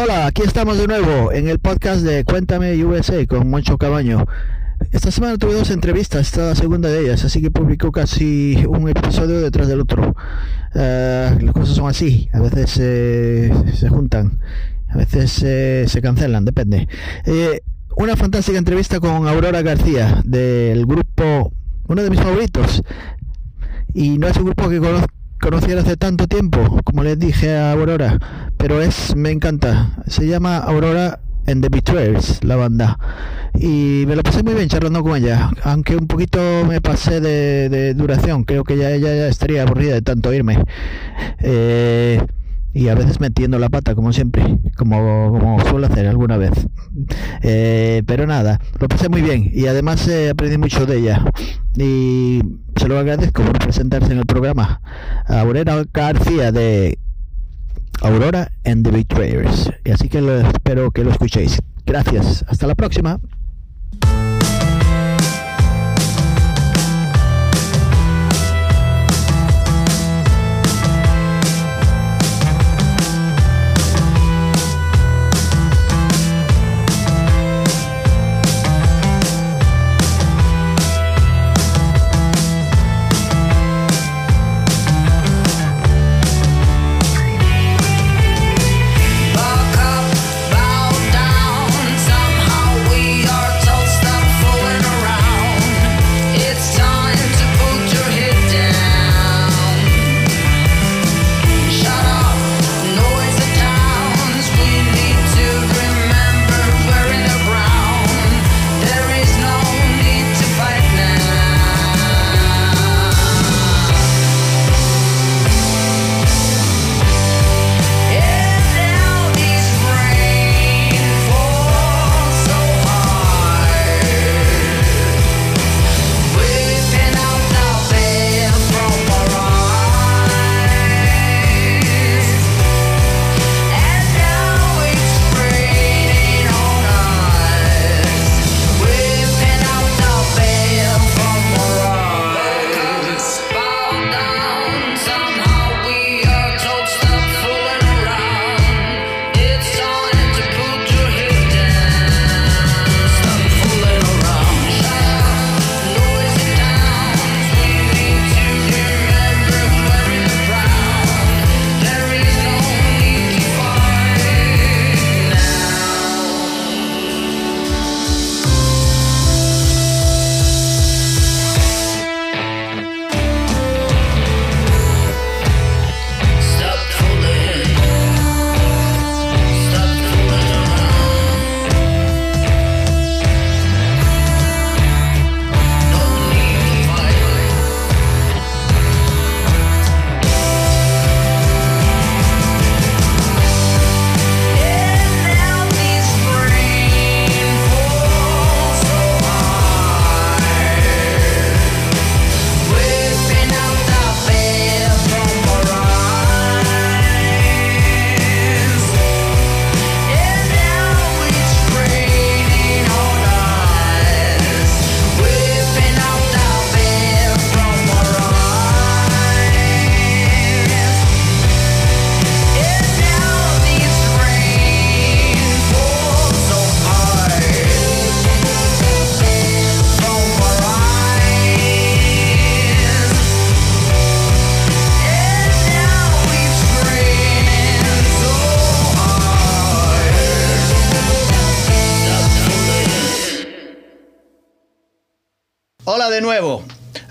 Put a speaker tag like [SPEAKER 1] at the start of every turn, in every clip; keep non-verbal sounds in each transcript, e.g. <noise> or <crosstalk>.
[SPEAKER 1] Hola, aquí estamos de nuevo en el podcast de Cuéntame USA con Moncho Cabaño. Esta semana tuve dos entrevistas, esta es la segunda de ellas, así que publicó casi un episodio detrás del otro. Eh, las cosas son así, a veces eh, se juntan, a veces eh, se cancelan, depende. Eh, una fantástica entrevista con Aurora García del grupo, uno de mis favoritos. Y no es un grupo que conozco conociera hace tanto tiempo, como les dije a Aurora, pero es, me encanta. Se llama Aurora and the Betrayers, la banda. Y me lo pasé muy bien charlando con ella, aunque un poquito me pasé de, de duración, creo que ya ella ya estaría aburrida de tanto irme. Eh, y a veces metiendo la pata, como siempre, como, como suelo hacer alguna vez. Eh, pero nada, lo pasé muy bien y además eh, aprendí mucho de ella. Y se lo agradezco por presentarse en el programa. Aurora García de Aurora and the Betrayers. Y así que lo, espero que lo escuchéis. Gracias, hasta la próxima.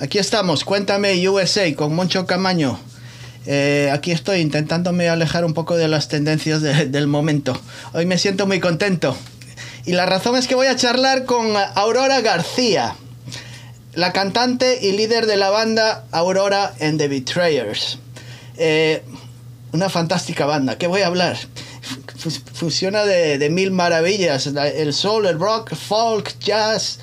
[SPEAKER 1] Aquí estamos, cuéntame USA con Moncho Camaño. Eh, aquí estoy intentándome alejar un poco de las tendencias de- del momento. Hoy me siento muy contento. Y la razón es que voy a charlar con Aurora García, la cantante y líder de la banda Aurora and the Betrayers. Eh, una fantástica banda, ¿qué voy a hablar? Fu- Fusiona de, mil maravillas, la- el soul, el rock, folk, jazz,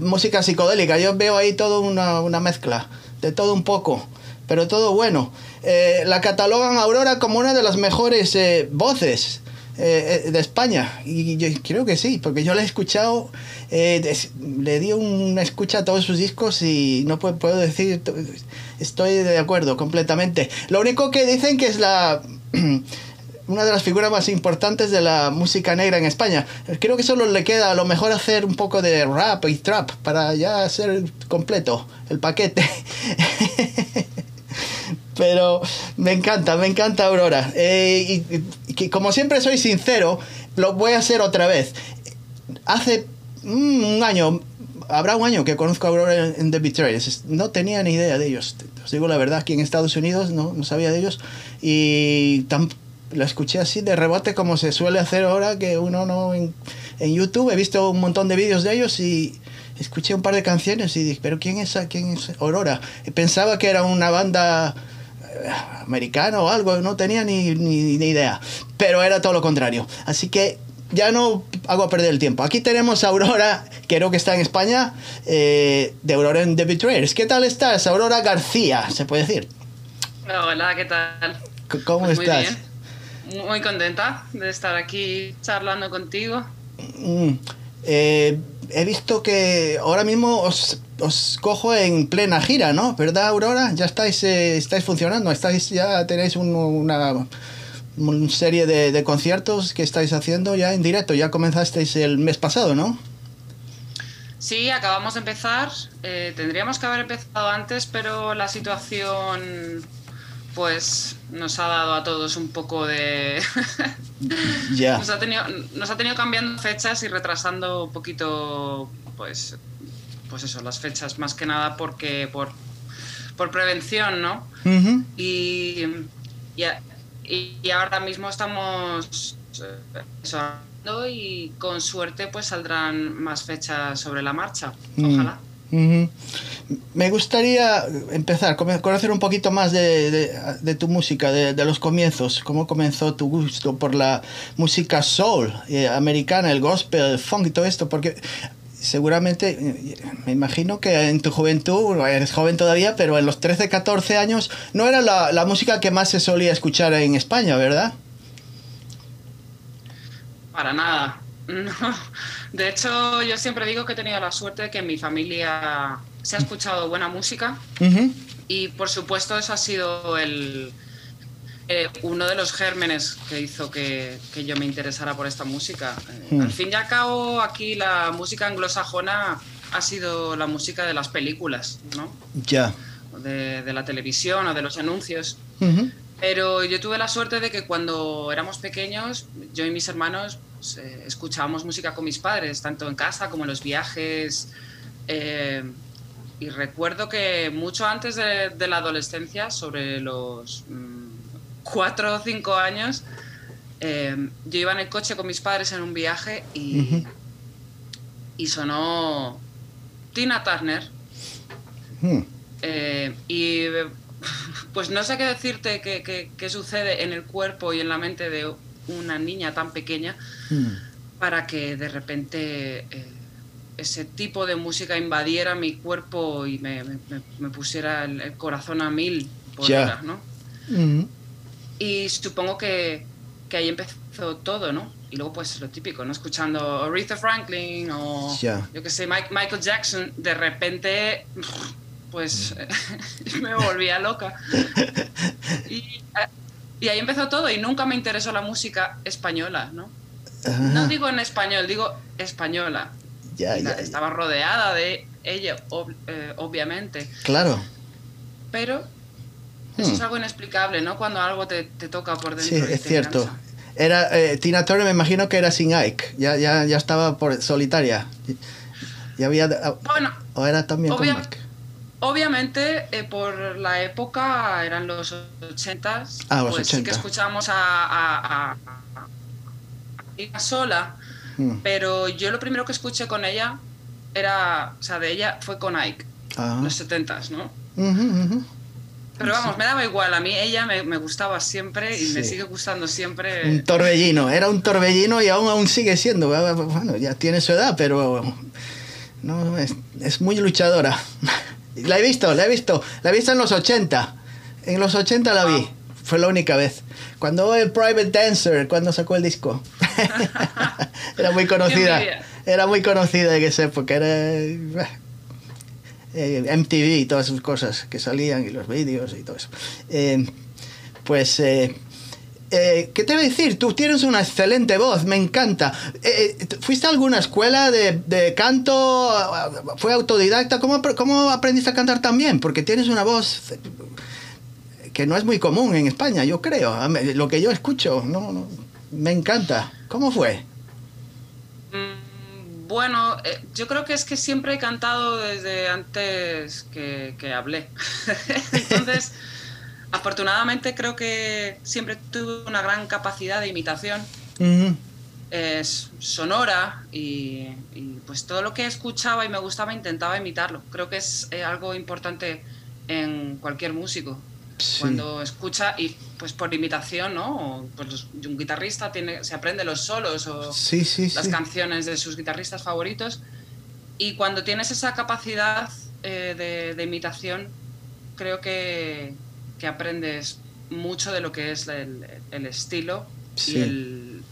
[SPEAKER 1] música psicodélica. Yo veo ahí toda una, una mezcla, de todo un poco, pero todo bueno. Eh, la catalogan Aurora como una de las mejores eh, voces eh, eh, de España. Y yo creo que sí, porque yo la he escuchado, eh, des- le di una escucha a todos sus discos y no puedo, puedo decir, estoy de acuerdo completamente. Lo único que dicen que es la... <clears throat> una de las figuras más importantes de la música negra en España. Creo que solo le queda a lo mejor hacer un poco de rap y trap para ya ser completo el paquete. <laughs> Pero me encanta, me encanta Aurora. Eh, y, y- como siempre soy sincero, lo voy a hacer otra vez. Hace mm, un año, habrá un año que conozco a Aurora en, The Betrayers. No tenía ni idea de ellos. Os digo la verdad, aquí en Estados Unidos no, no sabía de ellos. Y tan, lo escuché así de rebote como se suele hacer ahora, que uno no... En, en YouTube he visto un montón de vídeos de ellos y escuché un par de canciones y dije, pero ¿quién es, quién es Aurora? Y pensaba que era una banda eh, americana o algo, no tenía ni, ni, ni idea. Pero era todo lo contrario. Así que ya no hago perder el tiempo. Aquí tenemos a Aurora, creo que está en España, eh, de Aurora en The Betrayers. ¿Qué tal estás? Aurora García, se puede decir.
[SPEAKER 2] Hola, ¿qué tal?
[SPEAKER 1] ¿Cómo
[SPEAKER 2] Pues muy
[SPEAKER 1] estás?
[SPEAKER 2] bien. Muy contenta de estar aquí charlando contigo.
[SPEAKER 1] Mm, eh, he visto que ahora mismo os, os cojo en plena gira, ¿no? ¿Verdad, Aurora? Ya estáis, eh, estáis funcionando, estáis ya tenéis un- una, una serie de, de conciertos que estáis haciendo ya en directo. Ya comenzasteis el mes pasado, ¿no?
[SPEAKER 2] Sí, acabamos de empezar. Eh, tendríamos que haber empezado antes, pero la situación pues nos ha dado a todos un poco de... <laughs>
[SPEAKER 1] Ya.
[SPEAKER 2] nos, ha tenido, nos ha tenido cambiando fechas y retrasando un poquito pues, pues eso, las fechas más que nada porque por, por prevención, ¿no? Y, y, y- y ahora mismo estamos eh, eso, hablando y con suerte pues saldrán más fechas sobre la marcha.
[SPEAKER 1] Mm.
[SPEAKER 2] Ojalá.
[SPEAKER 1] Me gustaría empezar, conocer un poquito más de, tu música, de, los comienzos. ¿Cómo comenzó tu gusto por la música soul eh, americana, el gospel, el funk y todo esto? Porque seguramente, eh, me imagino que en tu juventud, eres joven todavía, pero en los 13, 14 años no era la música que más se solía escuchar en España, ¿verdad?
[SPEAKER 2] Para nada. No. De hecho, yo siempre digo que he tenido la suerte de que en mi familia se ha escuchado buena música y por supuesto eso ha sido el, eh, uno de los gérmenes que hizo que, que yo me interesara por esta música. Eh,
[SPEAKER 1] Hmm.
[SPEAKER 2] Al fin y al cabo, aquí la música anglosajona ha sido la música de las películas, ¿no?
[SPEAKER 1] Ya.
[SPEAKER 2] de, de la televisión o de los anuncios. Pero yo tuve la suerte de que cuando éramos pequeños, yo y mis hermanos pues, eh, escuchábamos música con mis padres, tanto en casa como en los viajes. eh, y recuerdo que mucho antes de, de la adolescencia, sobre los mm, cuatro o cinco años, eh, yo iba en el coche con mis padres en un viaje y, y sonó Tina Turner.
[SPEAKER 1] Mm.
[SPEAKER 2] Eh, y pues no sé qué decirte qué sucede en el cuerpo y en la mente de una niña tan pequeña
[SPEAKER 1] Mm.
[SPEAKER 2] para que de repente eh, ese tipo de música invadiera mi cuerpo y me, me- me- me pusiera el, el corazón a mil por hora, ¿no?
[SPEAKER 1] Ujú.
[SPEAKER 2] Y supongo que, que ahí empezó todo, ¿no? Y luego pues lo típico, ¿no? Escuchando Aretha Franklin o yo que sé, Mike- Michael Jackson, de repente pues <laughs> me volvía loca. <laughs> Y, eh, y ahí empezó todo y nunca me interesó la música española, ¿no? No digo en español, digo española.
[SPEAKER 1] Ya, ya.
[SPEAKER 2] Estaba rodeada de ella, ob- eh, obviamente.
[SPEAKER 1] Claro.
[SPEAKER 2] Pero eso
[SPEAKER 1] Hmm.
[SPEAKER 2] es algo inexplicable, ¿no? Cuando algo te, te toca por
[SPEAKER 1] Sí,
[SPEAKER 2] dentro. y
[SPEAKER 1] es
[SPEAKER 2] te
[SPEAKER 1] cierto. Era, eh, Tina Turner me imagino que era sin Ike, ya, ya, ya estaba por solitaria. Ya había,
[SPEAKER 2] Bueno,
[SPEAKER 1] o era también con Mike.
[SPEAKER 2] Obviamente eh, por la época eran los 80
[SPEAKER 1] Ah, los
[SPEAKER 2] pues sí
[SPEAKER 1] 80.
[SPEAKER 2] que escuchábamos a, a, a, a Tina sola,
[SPEAKER 1] Mm.
[SPEAKER 2] pero yo lo primero que escuché con ella era, o sea, de ella fue con Ike,
[SPEAKER 1] Ah.
[SPEAKER 2] los 70s, ¿no? Pero vamos, me daba igual, a mí ella me, me gustaba siempre y me sigue gustando siempre.
[SPEAKER 1] Un torbellino, era un torbellino y aún, aún sigue siendo. Bueno, ya tiene su edad, pero no, es, es muy luchadora. <laughs> La he visto, la he visto. La he visto en los 80. En los 80 la vi. Fue la única vez. Cuando el Private Dancer, cuando sacó el disco. <laughs> era muy conocida. Era muy conocida en esa época. Era eh, MTV y todas sus cosas que salían y los vídeos y todo eso. Eh, pues eh, eh, ¿qué te voy a decir? Tú tienes una excelente voz, me encanta. Eh, eh, ¿Fuiste a alguna escuela de, de canto? ¿Fue autodidacta? ¿Cómo, apr- ¿Cómo aprendiste a cantar tan bien? Porque tienes una voz eh, que no es muy común en España, yo creo. Lo que yo escucho, no, no, me encanta. ¿Cómo fue?
[SPEAKER 2] Mm, Bueno, yo creo que es que siempre he cantado desde antes que, que hablé. <laughs> Entonces, <laughs> afortunadamente creo que siempre tuve una gran capacidad de imitación.
[SPEAKER 1] Ujú,
[SPEAKER 2] es sonora y, y, pues todo lo que escuchaba y me gustaba intentaba imitarlo. Creo que es eh, algo importante en cualquier músico.
[SPEAKER 1] sí.
[SPEAKER 2] Cuando escucha y pues por imitación, ¿no? Pues un guitarrista tiene, se aprende los solos o
[SPEAKER 1] Sí, sí,
[SPEAKER 2] las canciones de sus guitarristas favoritos. Y cuando tienes esa capacidad eh, de, de imitación, creo que, que aprendes mucho de lo que es el, el estilo
[SPEAKER 1] Sí.
[SPEAKER 2] y el,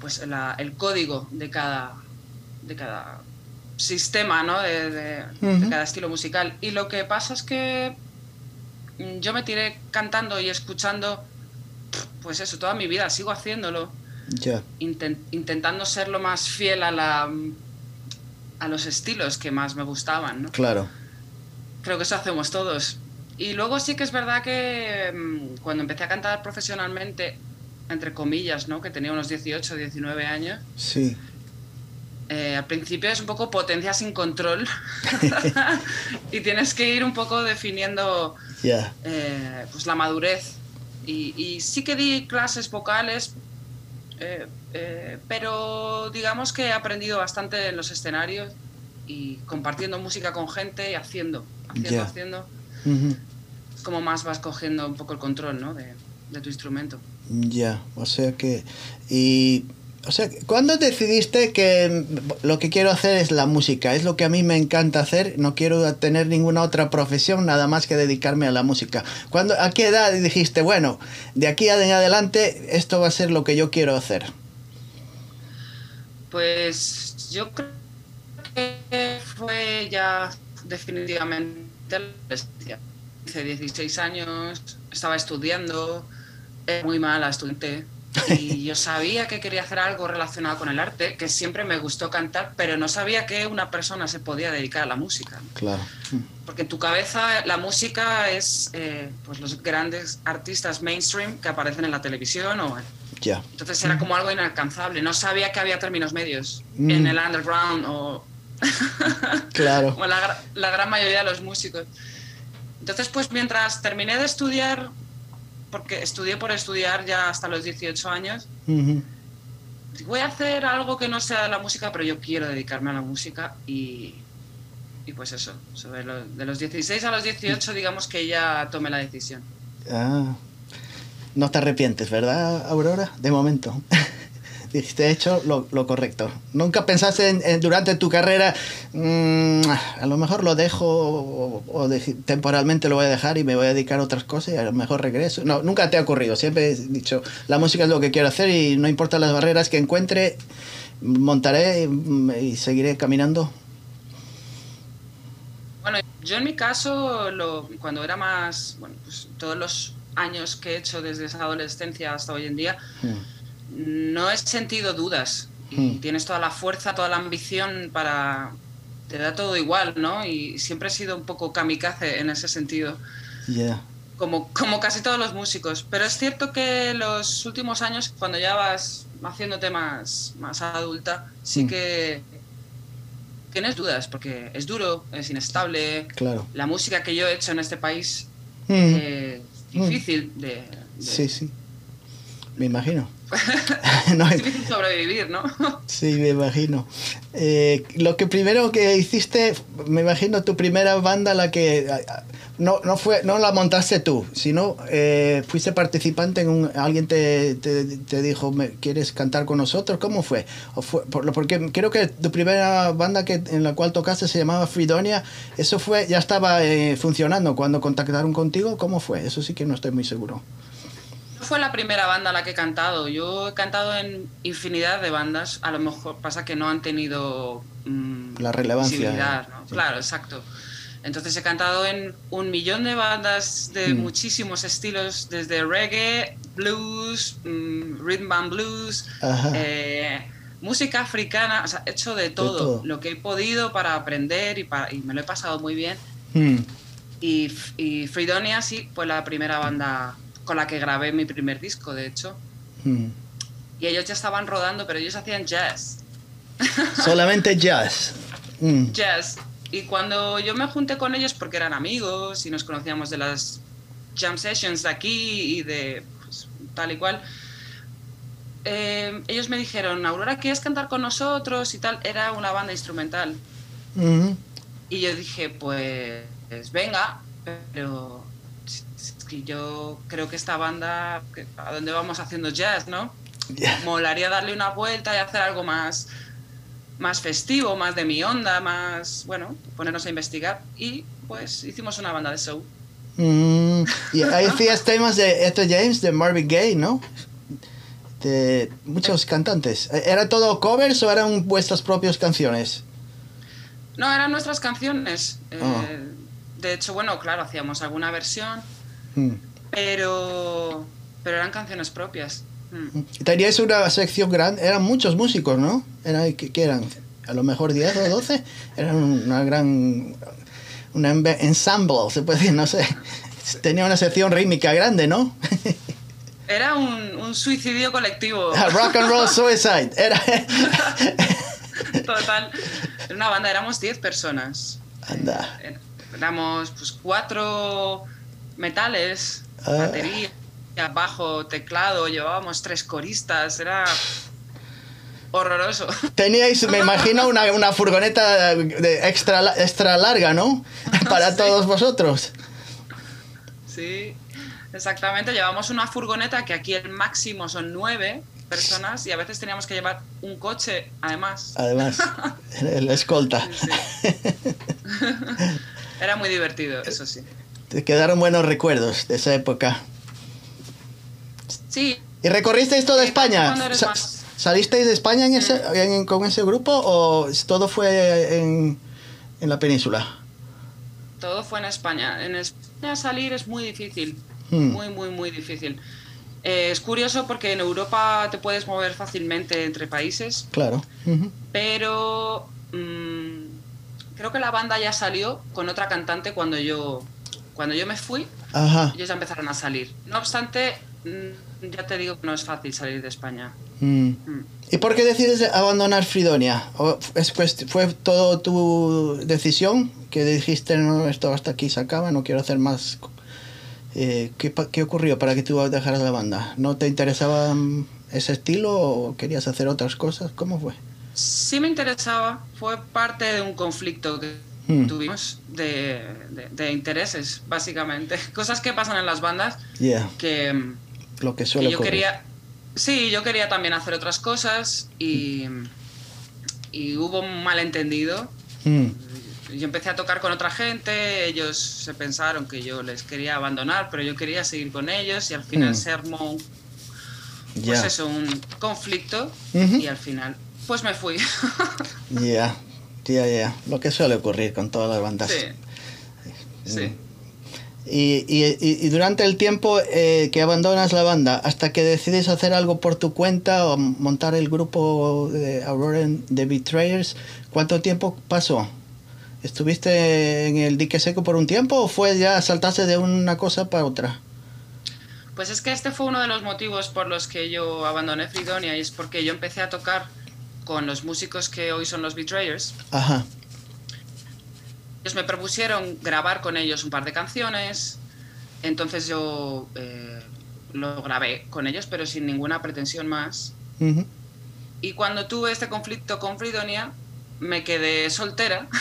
[SPEAKER 2] pues la- el código de cada, de cada sistema, ¿no? de, de- cada estilo musical. Y lo que pasa es que yo me tiré cantando y escuchando, pues eso, toda mi vida, sigo haciéndolo inten- intentando ser lo más fiel a la a los estilos que más me gustaban, ¿no?
[SPEAKER 1] Claro.
[SPEAKER 2] Creo que eso hacemos todos. Y luego sí que es verdad que mm, cuando empecé a cantar profesionalmente, entre comillas, ¿no? Que tenía unos 18, 19 años,
[SPEAKER 1] Sí.
[SPEAKER 2] eh, al principio es un poco potencia sin control <laughs> <laughs> y tienes que ir un poco definiendo
[SPEAKER 1] Ya.
[SPEAKER 2] eh, pues la madurez. Y, y sí que di clases vocales, eh, eh, pero digamos que he aprendido bastante en los escenarios y compartiendo música con gente y haciendo, haciendo,
[SPEAKER 1] Ya.
[SPEAKER 2] haciendo. Como más vas cogiendo un poco el control ¿no? de, de tu instrumento.
[SPEAKER 1] Ya, o sea que... Y... O sea, ¿cuándo decidiste que lo que quiero hacer es la música? Es lo que a mí me encanta hacer, no quiero tener ninguna otra profesión nada más que dedicarme a la música. ¿Cuándo, ¿A qué edad dijiste, bueno, de aquí en adelante esto va a ser lo que yo quiero hacer?
[SPEAKER 2] Pues yo creo que fue ya definitivamente la adolescencia. Hice 16 años, estaba estudiando, era muy mala estudiante y <laughs> yo sabía que quería hacer algo relacionado con el arte, que siempre me gustó cantar, pero no sabía que una persona se podía dedicar a la música.
[SPEAKER 1] Claro.
[SPEAKER 2] Porque en tu cabeza la música es eh, pues los grandes artistas mainstream que aparecen en la televisión o
[SPEAKER 1] Ya.
[SPEAKER 2] entonces era como algo inalcanzable. No sabía que había términos medios
[SPEAKER 1] Mm.
[SPEAKER 2] en el underground o, <laughs>
[SPEAKER 1] Claro.
[SPEAKER 2] o la, gra- la gran mayoría de los músicos. Entonces, pues mientras terminé de estudiar, porque estudié por estudiar ya hasta los 18 años, voy a hacer algo que no sea de la música, pero yo quiero dedicarme a la música y, y pues eso, sobre lo- de los 16 a los 18 digamos que ya tomé la decisión.
[SPEAKER 1] Ah. No te arrepientes, ¿verdad, Aurora? De momento. <laughs> Dijiste, he hecho lo, lo correcto. Nunca pensaste en, en- durante tu carrera, "Mm, a lo mejor lo dejo o, o de- temporalmente lo voy a dejar y me voy a dedicar a otras cosas y a lo mejor regreso. No, nunca te ha ocurrido. Siempre he dicho, la música es lo que quiero hacer y no importa las barreras que encuentre, montaré y, y seguiré caminando.
[SPEAKER 2] Bueno, yo en mi caso, lo- cuando era más, bueno, pues todos los años que he hecho desde esa adolescencia hasta hoy en día,
[SPEAKER 1] Mm.
[SPEAKER 2] No he sentido dudas. Y
[SPEAKER 1] Hmm.
[SPEAKER 2] tienes toda la fuerza, toda la ambición para... Te da todo igual, ¿no? Y siempre he sido un poco kamikaze en ese sentido, como, como casi todos los músicos. Pero es cierto que los últimos años, cuando ya vas haciéndote más, más adulta, sí
[SPEAKER 1] Hmm.
[SPEAKER 2] que tienes dudas, porque es duro, es inestable,
[SPEAKER 1] Claro.
[SPEAKER 2] la música que yo he hecho en este país
[SPEAKER 1] Mm.
[SPEAKER 2] es difícil de, de-
[SPEAKER 1] Sí, sí. Me imagino. <laughs> <laughs> No,
[SPEAKER 2] es difícil sobrevivir, ¿no? <laughs>
[SPEAKER 1] Sí, me imagino. Eh, lo que primero que hiciste, me imagino tu primera banda, la que no, no fue, no la montaste tú, sino eh, fuiste participante en un, alguien te, te, te dijo, "¿Me- ¿quieres cantar con nosotros? ¿Cómo fue? ¿O fue por, porque creo que tu primera banda que, en la cual tocaste se llamaba Fridonia, eso fue, ya estaba eh, funcionando cuando contactaron contigo, ¿cómo fue? Eso sí que no estoy muy seguro.
[SPEAKER 2] No fue la primera banda a la que he cantado. Yo he cantado en infinidad de bandas. A lo mejor pasa que no han tenido mm,
[SPEAKER 1] La relevancia, eh,
[SPEAKER 2] ¿no?
[SPEAKER 1] sí.
[SPEAKER 2] Claro, exacto. Entonces he cantado en un millón de bandas de
[SPEAKER 1] Mm.
[SPEAKER 2] muchísimos estilos, desde reggae, blues, mm, rhythm and blues, eh, música africana, o sea, he hecho de todo,
[SPEAKER 1] todo.
[SPEAKER 2] lo que he podido para aprender y, para- y me lo he pasado muy bien.
[SPEAKER 1] Mm.
[SPEAKER 2] Y, y Fridonia sí fue la primera banda con la que grabé mi primer disco, de hecho.
[SPEAKER 1] Mm.
[SPEAKER 2] Y ellos ya estaban rodando, pero ellos hacían jazz. <laughs>
[SPEAKER 1] Solamente jazz. Mm.
[SPEAKER 2] Jazz. Y cuando yo me junté con ellos, porque eran amigos y nos conocíamos de las jam sessions de aquí y de pues, tal y cual, eh, ellos me dijeron, Aurora, ¿quieres cantar con nosotros? Y tal, era una banda instrumental.
[SPEAKER 1] Mhm.
[SPEAKER 2] Y yo dije, pues venga, pero que yo creo que esta banda, ¿a dónde vamos haciendo jazz, no? Molaría darle una vuelta y hacer algo más, más festivo, más de mi onda, más, bueno, ponernos a investigar. Y pues hicimos una banda de show.
[SPEAKER 1] Mm, y ahí <laughs> hacías temas de Etta James, de Marvin Gaye, ¿no? De muchos cantantes. ¿Era todo covers o eran vuestras propias canciones?
[SPEAKER 2] No, eran nuestras canciones. eh,
[SPEAKER 1] Ah.
[SPEAKER 2] De hecho, bueno, claro, hacíamos alguna versión,
[SPEAKER 1] Mm.
[SPEAKER 2] pero, pero eran canciones propias. Mm.
[SPEAKER 1] Teníais una sección grande, eran muchos músicos, ¿no? Era, ¿qué, qué eran? A lo mejor 10 o 12. Eran una gran. Un ensemble, se puede decir, no sé. Tenía una sección rítmica grande, ¿no? <laughs>
[SPEAKER 2] Era un, un suicidio colectivo.
[SPEAKER 1] Rock and Roll Suicide. Era. <laughs>
[SPEAKER 2] Total. Era una banda, éramos 10 personas.
[SPEAKER 1] Anda.
[SPEAKER 2] Eh, Éramos pues cuatro metales,
[SPEAKER 1] Ah.
[SPEAKER 2] batería, bajo, teclado, llevábamos tres coristas, era horroroso.
[SPEAKER 1] Teníais, me imagino, una, una furgoneta de extra, extra larga, ¿no? <laughs> Para
[SPEAKER 2] Sí.
[SPEAKER 1] todos vosotros.
[SPEAKER 2] Sí, exactamente. Llevamos una furgoneta que aquí el máximo son nueve personas y a veces teníamos que llevar un coche, además.
[SPEAKER 1] Además, <laughs> el escolta.
[SPEAKER 2] Sí, <laughs> Era muy divertido, eso sí.
[SPEAKER 1] Te quedaron buenos recuerdos de esa época.
[SPEAKER 2] Sí,
[SPEAKER 1] ¿Y recorristeis toda España? Sa- ¿Salisteis de España en ese, en- con ese grupo o todo fue en, en la península?
[SPEAKER 2] todo fue en España. En España salir es muy difícil,
[SPEAKER 1] Hmm.
[SPEAKER 2] muy, muy, muy difícil. Eh, es curioso porque en Europa te puedes mover fácilmente entre países,
[SPEAKER 1] Claro.
[SPEAKER 2] Pero mm, creo que la banda ya salió con otra cantante cuando yo, cuando yo me fui,
[SPEAKER 1] Ajá.
[SPEAKER 2] ellos ya empezaron a salir. No obstante, mm, ya te digo que no es fácil salir de España.
[SPEAKER 1] Mm.
[SPEAKER 2] Mm.
[SPEAKER 1] ¿Y por qué decides abandonar Fridonia? ¿O es cuest- ¿Fue todo tu decisión? Que dijiste, no, esto hasta aquí se acaba, no quiero hacer más. Eh, ¿qué, ¿Qué ocurrió para que tú dejaras la banda? ¿No te interesaba mm, ese estilo o querías hacer otras cosas? ¿Cómo fue?
[SPEAKER 2] Sí me interesaba, fue parte de un conflicto que
[SPEAKER 1] Hmm.
[SPEAKER 2] tuvimos de, de- de intereses, básicamente. <laughs> Cosas que pasan en las bandas
[SPEAKER 1] Yeah,
[SPEAKER 2] que,
[SPEAKER 1] lo que
[SPEAKER 2] que
[SPEAKER 1] suele
[SPEAKER 2] yo
[SPEAKER 1] ocurrir.
[SPEAKER 2] quería... Sí, yo quería también hacer otras cosas y, y hubo un malentendido.
[SPEAKER 1] Mm,
[SPEAKER 2] Yo empecé a tocar con otra gente, ellos se pensaron que yo les quería abandonar, pero yo quería seguir con ellos y al final
[SPEAKER 1] Hmm.
[SPEAKER 2] se armó pues eso, un conflicto
[SPEAKER 1] Ujú.
[SPEAKER 2] y al final pues me fui. <laughs>
[SPEAKER 1] Ya, ya, ya. Lo que suele ocurrir con todas las bandas.
[SPEAKER 2] sí. Sí.
[SPEAKER 1] Y, y- y- durante el tiempo eh, que abandonas la banda, hasta que decides hacer algo por tu cuenta o montar el grupo de Aurora The Betrayers, ¿cuánto tiempo pasó? ¿Estuviste en el dique seco por un tiempo o fue ya saltarse de una cosa para otra?
[SPEAKER 2] Pues es que este fue uno de los motivos por los que yo abandoné Fridonia y es porque yo empecé a tocar con los músicos que hoy son los Betrayers.
[SPEAKER 1] Ajá.
[SPEAKER 2] Ellos me propusieron grabar con ellos un par de canciones, entonces yo eh, lo grabé con ellos, pero sin ninguna pretensión más.
[SPEAKER 1] Ujú.
[SPEAKER 2] Y cuando tuve este conflicto con Fridonia, me quedé soltera. <laughs>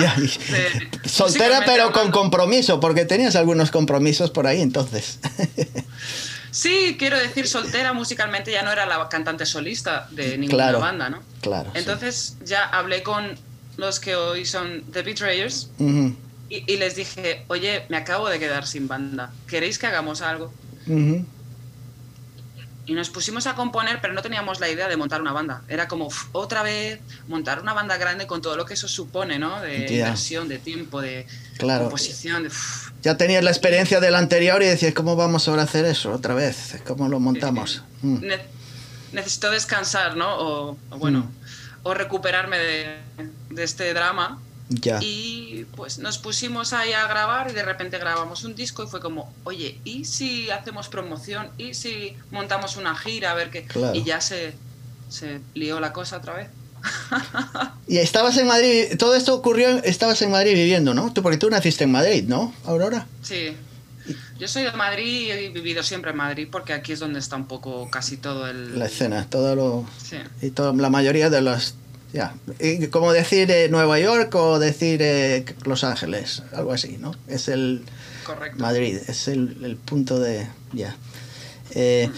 [SPEAKER 1] Ya,
[SPEAKER 2] De-
[SPEAKER 1] Soltera pero con compromiso, porque tenías algunos compromisos por ahí entonces. <laughs>
[SPEAKER 2] Sí, quiero decir, soltera musicalmente ya no era la cantante solista de ninguna
[SPEAKER 1] Claro.
[SPEAKER 2] banda, ¿no?
[SPEAKER 1] claro. sí.
[SPEAKER 2] Entonces ya hablé con los que hoy son The Betrayers
[SPEAKER 1] Ujú,
[SPEAKER 2] y, y les dije, oye, me acabo de quedar sin banda, ¿queréis que hagamos algo?
[SPEAKER 1] ujú.
[SPEAKER 2] Y nos pusimos a componer, pero no teníamos la idea de montar una banda. Era como uf, otra vez montar una banda grande con todo lo que eso supone, ¿no? De
[SPEAKER 1] Ya.
[SPEAKER 2] inversión, de tiempo, de
[SPEAKER 1] Claro.
[SPEAKER 2] composición. de.
[SPEAKER 1] Ya tenías la experiencia del anterior y decías, ¿cómo vamos ahora a hacer eso otra vez? ¿Cómo lo montamos? Mm.
[SPEAKER 2] Ne- necesito descansar, ¿no? O, o bueno, o recuperarme de, de este drama.
[SPEAKER 1] Ya.
[SPEAKER 2] Y pues nos pusimos ahí a grabar y de repente grabamos un disco y fue como, oye, ¿y si hacemos promoción? ¿Y si montamos una gira? A ver qué.
[SPEAKER 1] Claro.
[SPEAKER 2] Y ya se, se lió la cosa otra vez. <laughs>
[SPEAKER 1] Y estabas en Madrid, todo esto ocurrió, estabas en Madrid viviendo, ¿no? Tú, porque tú naciste en Madrid, ¿no, Aurora?
[SPEAKER 2] Sí. Yo soy de Madrid y he vivido siempre en Madrid porque aquí es donde está un poco casi todo el...
[SPEAKER 1] La escena, todo lo...
[SPEAKER 2] Sí.
[SPEAKER 1] Y todo, la mayoría de los... Ya, y como decir eh, Nueva York o decir eh, Los Ángeles, algo así, ¿no? Es el
[SPEAKER 2] Correcto.
[SPEAKER 1] Madrid, es el, el punto de... Ya. Eh,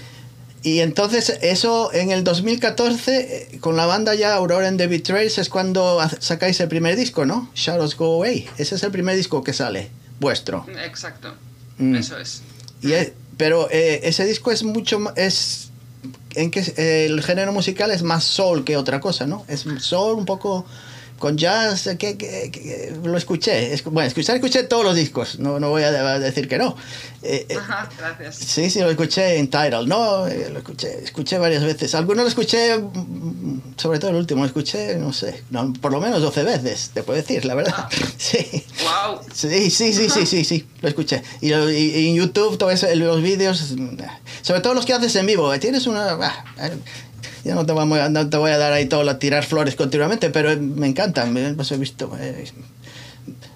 [SPEAKER 1] y entonces eso en el 2014, eh, con la banda ya Aurora and the Betrayals, es cuando sacáis el primer disco, ¿no? Shadows Go Away. Ese es el primer disco que sale, vuestro.
[SPEAKER 2] Exacto.
[SPEAKER 1] Mm.
[SPEAKER 2] Eso es.
[SPEAKER 1] Y es- pero eh, ese disco es mucho más... Es, en que eh, el género musical es más soul que otra cosa, ¿no? Es soul un poco con jazz, eh, que, que- que- lo escuché. Es- bueno, escuchar, escuché todos los discos, no, no voy a decir que no. Eh, eh,
[SPEAKER 2] Ajá, gracias.
[SPEAKER 1] Sí, sí, lo escuché en Tidal, ¿no? Eh, Lo escuché, escuché varias veces. Algunos lo escuché, mm, sobre todo el último, lo escuché, no sé, no, por lo menos 12 veces, te puedo decir, la verdad.
[SPEAKER 2] Ah. <laughs>
[SPEAKER 1] Sí.
[SPEAKER 2] ¡Wow!
[SPEAKER 1] Sí, sí, sí, sí, sí, sí, lo escuché. Y, en YouTube, todo eso, los vídeos, mm, sobre todo los que haces en vivo, eh, tienes una... ah, ya no te, a, voy a dar ahí todo, la- tirar flores continuamente, pero me encantan, me- los he visto, eh,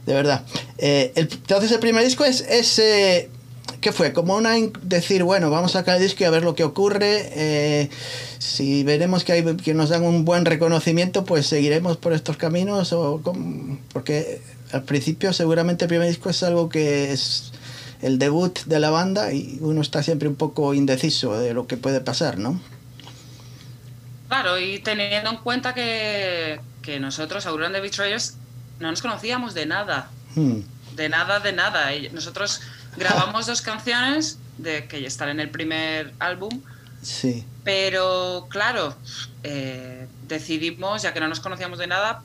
[SPEAKER 1] de verdad. Eh, el- entonces el primer disco es... es eh, ¿Qué fue? Como una decir, bueno, vamos a sacar el disco y a ver lo que ocurre. eh, si veremos que, hay, que nos dan un buen reconocimiento, pues seguiremos por estos caminos. O porque al principio seguramente el primer disco es algo que es el debut de la banda y uno está siempre un poco indeciso de lo que puede pasar, ¿no?
[SPEAKER 2] Claro, y teniendo en cuenta que, que nosotros, Aurora and the Betrayers, no nos conocíamos de nada.
[SPEAKER 1] Hmm,
[SPEAKER 2] De nada, de nada. Nosotros grabamos dos canciones de que ya están en el primer álbum,
[SPEAKER 1] sí,
[SPEAKER 2] pero claro, eh, decidimos, ya que no nos conocíamos de nada,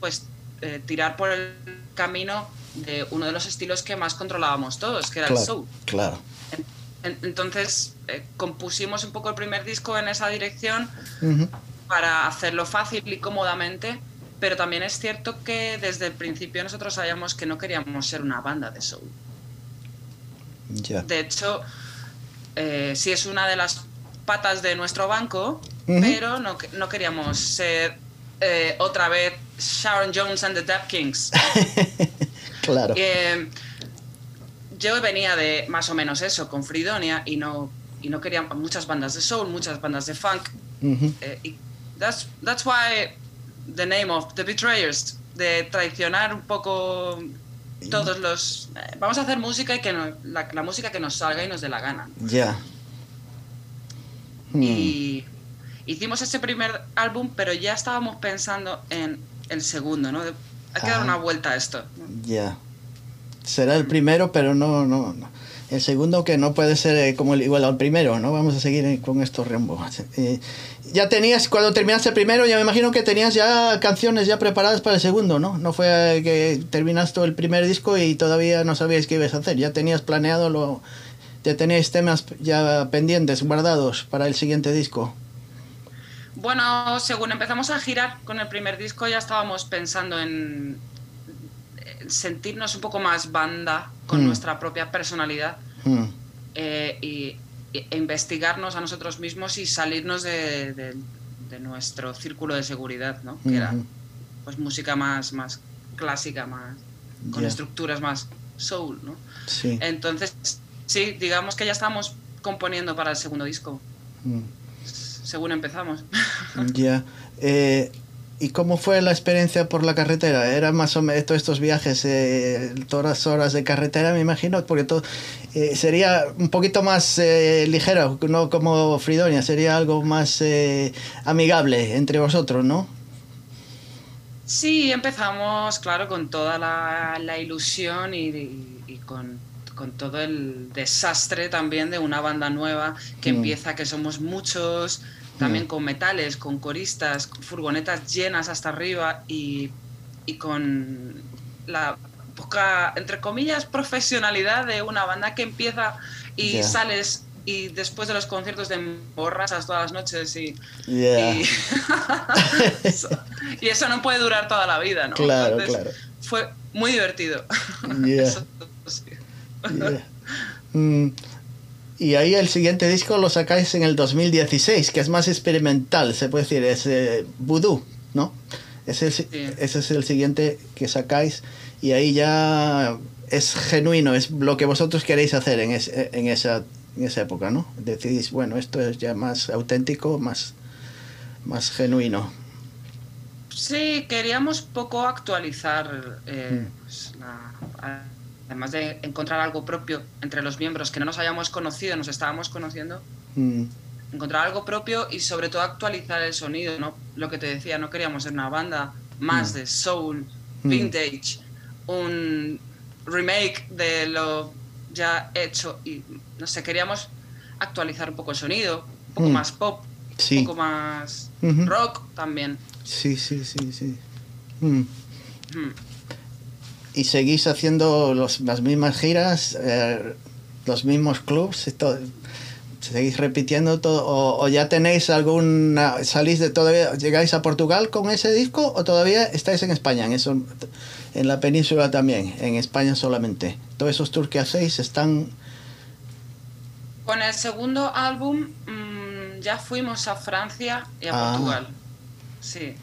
[SPEAKER 2] pues eh, tirar por el camino de uno de los estilos que más controlábamos todos, que era el soul.
[SPEAKER 1] claro.
[SPEAKER 2] En- Entonces eh, compusimos un poco el primer disco en esa dirección para hacerlo fácil y cómodamente, pero también es cierto que desde el principio nosotros sabíamos que no queríamos ser una banda de soul. De hecho, eh, sí es una de las patas de nuestro banco, pero no, que- no queríamos ser eh, otra vez Sharon Jones and the Dap Kings. <laughs>
[SPEAKER 1] claro.
[SPEAKER 2] Eh, yo venía de más o menos eso, con Fridonia, y no, y no quería muchas bandas de soul, muchas bandas de funk. Eh, y that's, that's why the name of The Betrayers, de traicionar un poco todos los... eh, vamos a hacer música y que no- la, la música que nos salga y nos dé la gana.
[SPEAKER 1] Ya. Hmm,
[SPEAKER 2] Y hicimos ese primer álbum, pero ya estábamos pensando en el segundo, ¿no? De- hay que dar
[SPEAKER 1] Ah.
[SPEAKER 2] una vuelta a esto.
[SPEAKER 1] Ya. Será el primero, pero no, no, no. El segundo que no puede ser eh, como el, igual al primero, ¿no? Vamos a seguir eh, con estos rembos. Eh, ya tenías, cuando terminaste el primero, ya me imagino que tenías ya canciones ya preparadas para el segundo, ¿no? No fue eh, que terminaste el primer disco y todavía no sabías qué ibas a hacer. Ya tenías planeado lo... Ya teníais temas ya pendientes, guardados para el siguiente disco.
[SPEAKER 2] Bueno, según empezamos a girar con el primer disco, ya estábamos pensando en en sentirnos un poco más banda con
[SPEAKER 1] Mm.
[SPEAKER 2] nuestra propia personalidad
[SPEAKER 1] Hmm,
[SPEAKER 2] eh, y, y- e investigarnos a nosotros mismos y salirnos de, de- de nuestro círculo de seguridad, ¿no? Que era
[SPEAKER 1] ujú,
[SPEAKER 2] pues música más, más clásica, más con estructuras más soul, ¿no?
[SPEAKER 1] Sí.
[SPEAKER 2] Entonces, sí, digamos que ya estamos componiendo para el segundo disco, según empezamos. <laughs>
[SPEAKER 1] Ya. Eh, ¿Y cómo fue la experiencia por la carretera? ¿Era más o menos todos estos viajes, eh, todas las horas de carretera, me imagino? Porque todo eh, sería un poquito más eh, ligero, no como Fridonia, sería algo más eh, amigable entre vosotros, ¿no?
[SPEAKER 2] Sí, empezamos, claro, con toda la, la ilusión y, y- y con, con todo el desastre también de una banda nueva que
[SPEAKER 1] Mm.
[SPEAKER 2] empieza, que somos muchos, también
[SPEAKER 1] Mm.
[SPEAKER 2] con metales, con coristas, con furgonetas llenas hasta arriba y, y con la poca, entre comillas, profesionalidad de una banda que empieza y
[SPEAKER 1] Ya.
[SPEAKER 2] sales y después de los conciertos de borrachas todas las noches y, y, eso, <laughs> y eso no puede durar toda la vida, ¿no?
[SPEAKER 1] Claro,
[SPEAKER 2] Entonces,
[SPEAKER 1] claro.
[SPEAKER 2] Fue muy divertido. <laughs> Eso sí.
[SPEAKER 1] Yeah. <laughs> Mm, y ahí el siguiente disco lo sacáis en el 2016, que es más experimental, se puede decir, es eh, Voodoo, ¿no? Ese es, ese es el siguiente que sacáis y ahí ya es genuino, es lo que vosotros queréis hacer en, es- en, esa, en esa época, ¿no? Decidís, bueno, esto es ya más auténtico, más, más genuino.
[SPEAKER 2] Sí, queríamos poco actualizar, eh,
[SPEAKER 1] Mm.
[SPEAKER 2] pues, la- además de encontrar algo propio entre los miembros que no nos hayamos conocido, nos estábamos conociendo,
[SPEAKER 1] Mm,
[SPEAKER 2] encontrar algo propio y sobre todo actualizar el sonido, ¿no? Lo que te decía, no queríamos ser una banda más
[SPEAKER 1] Mm.
[SPEAKER 2] de soul,
[SPEAKER 1] Mm.
[SPEAKER 2] vintage, un remake de lo ya hecho y no sé, queríamos actualizar un poco el sonido, un poco más pop,
[SPEAKER 1] Sí.
[SPEAKER 2] un poco más rock también.
[SPEAKER 1] Sí, sí, sí, sí. Y seguís haciendo los- las mismas giras, eh, los mismos clubs, y todo. seguís repitiendo todo, o, o ya tenéis alguna, salís de todavía, llegáis a Portugal con ese disco o todavía estáis en España, en eso, en la península también, en España solamente. Todos esos tours que hacéis están,
[SPEAKER 2] Con el segundo álbum mm, ya fuimos a Francia y a
[SPEAKER 1] Ah.
[SPEAKER 2] Portugal. Sí.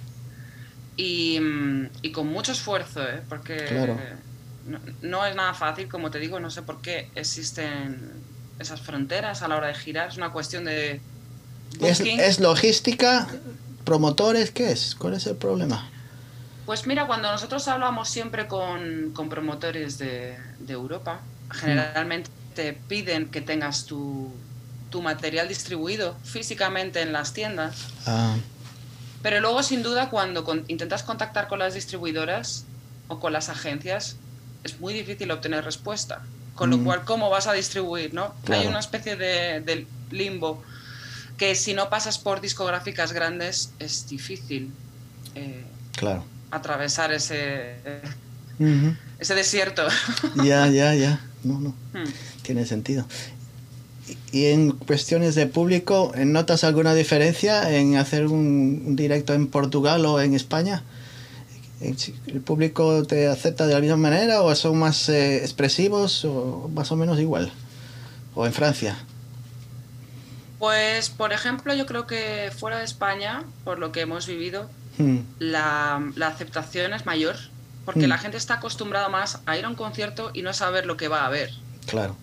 [SPEAKER 2] Y, mm, y con mucho esfuerzo, ¿eh? porque
[SPEAKER 1] Claro.
[SPEAKER 2] no, no es nada fácil, como te digo, no sé por qué existen esas fronteras a la hora de girar. Es una cuestión de...
[SPEAKER 1] es, logística, promotores, ¿qué es? ¿Cuál es el problema?
[SPEAKER 2] Pues mira, cuando nosotros hablamos siempre con, con promotores de, de Europa, generalmente te piden que tengas tu, tu material distribuido físicamente en las tiendas,
[SPEAKER 1] Ah,
[SPEAKER 2] pero luego sin duda cuando con- intentas contactar con las distribuidoras o con las agencias es muy difícil obtener respuesta. Con lo
[SPEAKER 1] Mm.
[SPEAKER 2] cual, ¿cómo vas a distribuir? ¿no?
[SPEAKER 1] Claro.
[SPEAKER 2] Hay una especie de, de limbo que si no pasas por discográficas grandes es difícil eh,
[SPEAKER 1] claro.
[SPEAKER 2] atravesar ese, ese desierto.
[SPEAKER 1] Ya, ya, ya. <laughs> No, no.
[SPEAKER 2] Hmm.
[SPEAKER 1] Tiene sentido. Y- en cuestiones de público, ¿notas alguna diferencia en hacer un, un directo en Portugal o en España? ¿El público te acepta de la misma manera o son más eh, expresivos o más o menos igual? ¿O en Francia?
[SPEAKER 2] Pues, por ejemplo, yo creo que fuera de España, por lo que hemos vivido,
[SPEAKER 1] Hmm,
[SPEAKER 2] la, la aceptación es mayor, porque
[SPEAKER 1] Mm.
[SPEAKER 2] la gente está acostumbrada más a ir a un concierto y no saber lo que va a haber,
[SPEAKER 1] claro.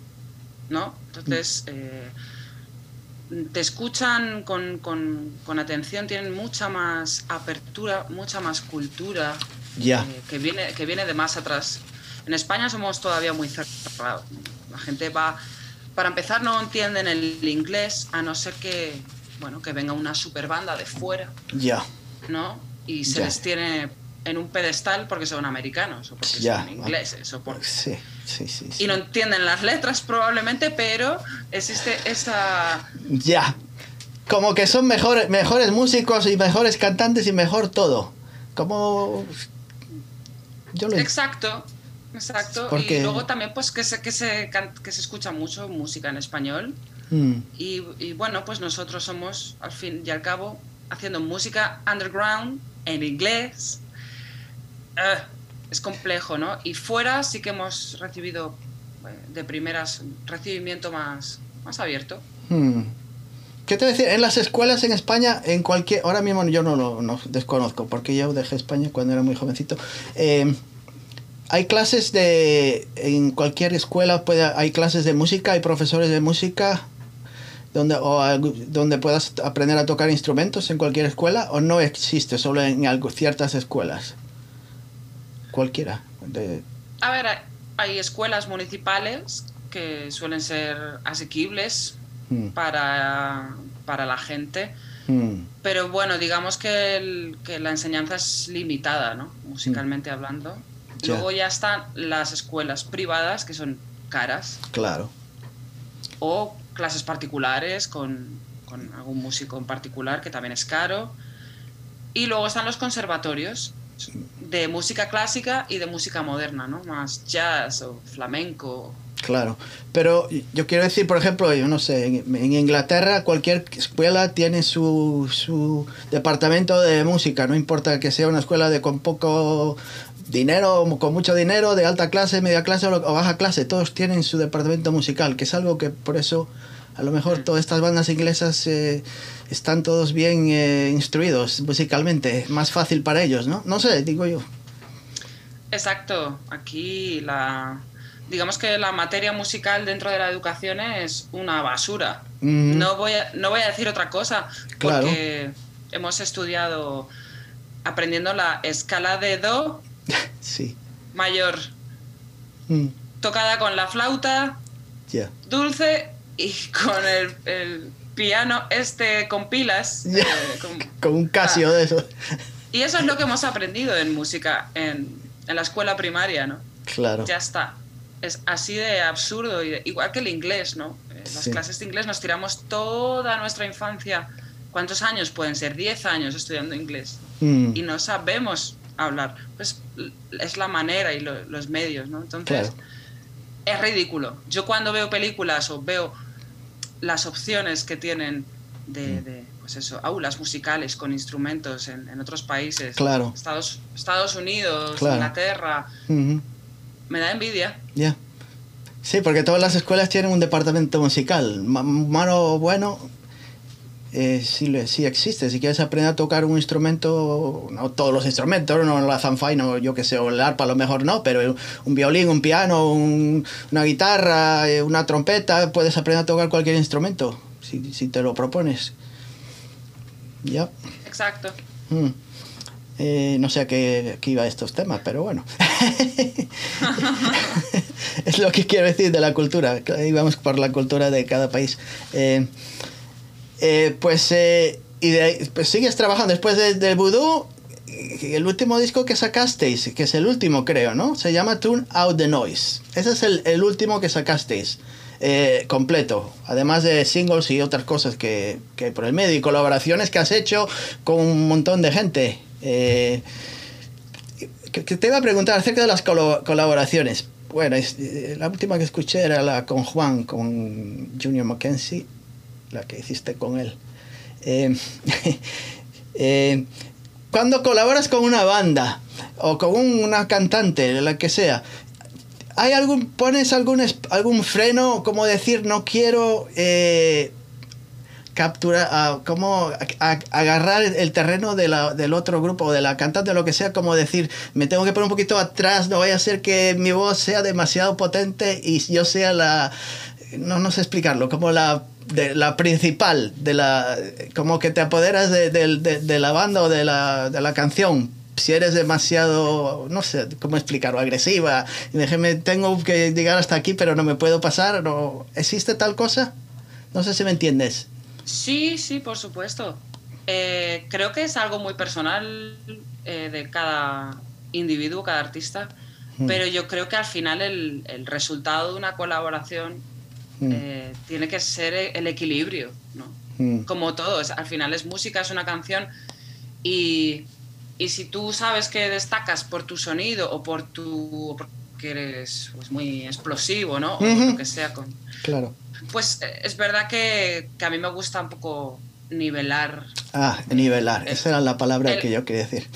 [SPEAKER 2] ¿No? Entonces, eh, te escuchan con, con- con atención, tienen mucha más apertura, mucha más cultura, eh, que, viene, que viene de más atrás. En España somos todavía muy cerrados. La gente va, para empezar, no entienden el inglés, a no ser que, bueno, que venga una super banda de fuera,
[SPEAKER 1] Ya.
[SPEAKER 2] ¿no? Y se les tiene en un pedestal porque son americanos o porque son ingleses o porque...
[SPEAKER 1] Sí, sí, sí. sí.
[SPEAKER 2] Y no entienden las letras probablemente, pero existe esa...
[SPEAKER 1] Ya. Como que son mejores, mejores músicos y mejores cantantes y mejor todo. Como... Yo lo
[SPEAKER 2] Exacto, exacto.
[SPEAKER 1] Porque-
[SPEAKER 2] Y luego también pues que se, que, se, que se escucha mucho música en español.
[SPEAKER 1] Mm,
[SPEAKER 2] Y, y bueno, pues nosotros somos, al fin y al cabo, haciendo música underground en inglés. Ah, es complejo, ¿no? Y fuera sí que hemos recibido eh, de primeras recibimiento más, más abierto.
[SPEAKER 1] Hmm. ¿Qué te decía? En las escuelas en España, en cualquier... Ahora mismo yo no lo no desconozco, porque yo dejé España cuando era muy jovencito. Eh, hay clases de... En cualquier escuela puede, hay clases de música, hay profesores de música donde, o donde puedas aprender a tocar instrumentos en cualquier escuela, o no existe, solo en ciertas escuelas. Cualquiera. De,
[SPEAKER 2] A ver, hay- escuelas municipales que suelen ser asequibles
[SPEAKER 1] hmm,
[SPEAKER 2] para, para la gente.
[SPEAKER 1] hmm,
[SPEAKER 2] Pero bueno, digamos que, el- que la enseñanza es limitada, ¿no? Musicalmente hablando.
[SPEAKER 1] Ya.
[SPEAKER 2] Luego ya están las escuelas privadas, que son caras,
[SPEAKER 1] claro.
[SPEAKER 2] o clases particulares con, con algún músico en particular, que también es caro. Y luego están los conservatorios, de música clásica y de música moderna, ¿no? Más jazz o flamenco.
[SPEAKER 1] Claro, pero yo quiero decir, por ejemplo, yo no sé, en, Inglaterra cualquier escuela tiene su, su departamento de música, no importa que sea una escuela de con poco dinero, con mucho dinero, de alta clase, media clase o baja clase, todos tienen su departamento musical, que es algo que por eso a lo mejor todas estas bandas inglesas eh, están todos bien eh, instruidos musicalmente, más fácil para ellos, ¿no? No sé, digo yo.
[SPEAKER 2] Exacto, aquí la digamos que la materia musical dentro de la educación es una basura.
[SPEAKER 1] Mm.
[SPEAKER 2] No voy a, no voy a decir otra cosa
[SPEAKER 1] Claro.
[SPEAKER 2] porque hemos estudiado aprendiendo la escala de do <laughs>
[SPEAKER 1] Sí.
[SPEAKER 2] mayor
[SPEAKER 1] Mm,
[SPEAKER 2] tocada con la flauta
[SPEAKER 1] Ya.
[SPEAKER 2] dulce y con el, el piano este con pilas.
[SPEAKER 1] Ya. <laughs>
[SPEAKER 2] eh, con-
[SPEAKER 1] Con un Casio
[SPEAKER 2] Ah.
[SPEAKER 1] de eso.
[SPEAKER 2] y eso es lo que hemos aprendido en música en, en la escuela primaria, ¿no?
[SPEAKER 1] Claro.
[SPEAKER 2] Ya está. Es así de absurdo, y de- igual que el inglés, ¿no? Eh, las
[SPEAKER 1] Sí.
[SPEAKER 2] clases de inglés nos tiramos toda nuestra infancia. ¿Cuántos años pueden ser? 10 años estudiando inglés.
[SPEAKER 1] Mm,
[SPEAKER 2] Y no sabemos hablar. Pues es la manera y lo- los medios, ¿no? Entonces,
[SPEAKER 1] Claro.
[SPEAKER 2] Es ridículo. Yo cuando veo películas o veo las opciones que tienen de,
[SPEAKER 1] Mm.
[SPEAKER 2] de, pues eso, aulas musicales con instrumentos en, en otros países,
[SPEAKER 1] Claro.
[SPEAKER 2] Estados, Estados Unidos,
[SPEAKER 1] Claro.
[SPEAKER 2] Inglaterra, me da envidia.
[SPEAKER 1] Ya. Sí, porque todas las escuelas tienen un departamento musical. Ma- Malo o bueno, eh, sí, existe. Si quieres aprender a tocar un instrumento, no todos los instrumentos, no la zanfaina o yo que sé, o el arpa a lo mejor no, pero un violín, un piano, un- una guitarra, eh, una trompeta, puedes aprender a tocar cualquier instrumento, si, si te lo propones. Ya.
[SPEAKER 2] Exacto.
[SPEAKER 1] Mm. Eh, no sé a qué, qué iba estos temas, pero bueno. <laughs> <laughs> es lo que quiero decir de la cultura. Íbamos por la cultura de cada país. Eh, eh, pues, eh, y de pues sigues trabajando después de- del vudú. y El último disco que sacasteis, que es el último creo, ¿no? Se llama Tune Out the Noise. Ese es el, último que sacasteis. eh, completo, además de singles y otras cosas que, que por el medio y colaboraciones que has hecho con un montón de gente. Eh, que, te iba a preguntar acerca de las colaboraciones. Bueno, la última que escuché era la con Juan, con Junior Mackenzie, la que hiciste con él. Eh, <laughs> eh, cuando colaboras con una banda o con un- una cantante, la que sea, ¿hay algún, pones algún, algún freno, como decir, no quiero eh, capturar, como agarrar el terreno de la- del otro grupo o de la cantante o lo que sea, como decir, me tengo que poner un poquito atrás, no vaya a ser que mi voz sea demasiado potente y yo sea la, no, no sé explicarlo, como la, de, la principal, de la, como que te apoderas de, de- de la banda o de la, de la canción. Si eres demasiado, no sé cómo explicarlo, agresiva, y déjeme, tengo que llegar hasta aquí, pero no me puedo pasar, no, ¿existe tal cosa? No sé si me entiendes.
[SPEAKER 2] Sí, sí, por supuesto. Eh, creo que es algo muy personal eh, de cada individuo, cada artista,
[SPEAKER 1] Mm.
[SPEAKER 2] pero yo creo que al final el, el resultado de una colaboración
[SPEAKER 1] Mm.
[SPEAKER 2] eh, tiene que ser el equilibrio, ¿no?
[SPEAKER 1] Mm.
[SPEAKER 2] Como todo, es- al final es música, es una canción y, y si tú sabes que destacas por tu sonido o por tu... o porque eres pues, muy explosivo, ¿no? O lo que sea con,
[SPEAKER 1] Claro.
[SPEAKER 2] pues eh, es verdad que, que a mí me gusta un poco nivelar.
[SPEAKER 1] Ah, nivelar. Esa era la palabra
[SPEAKER 2] El-
[SPEAKER 1] que yo quería decir.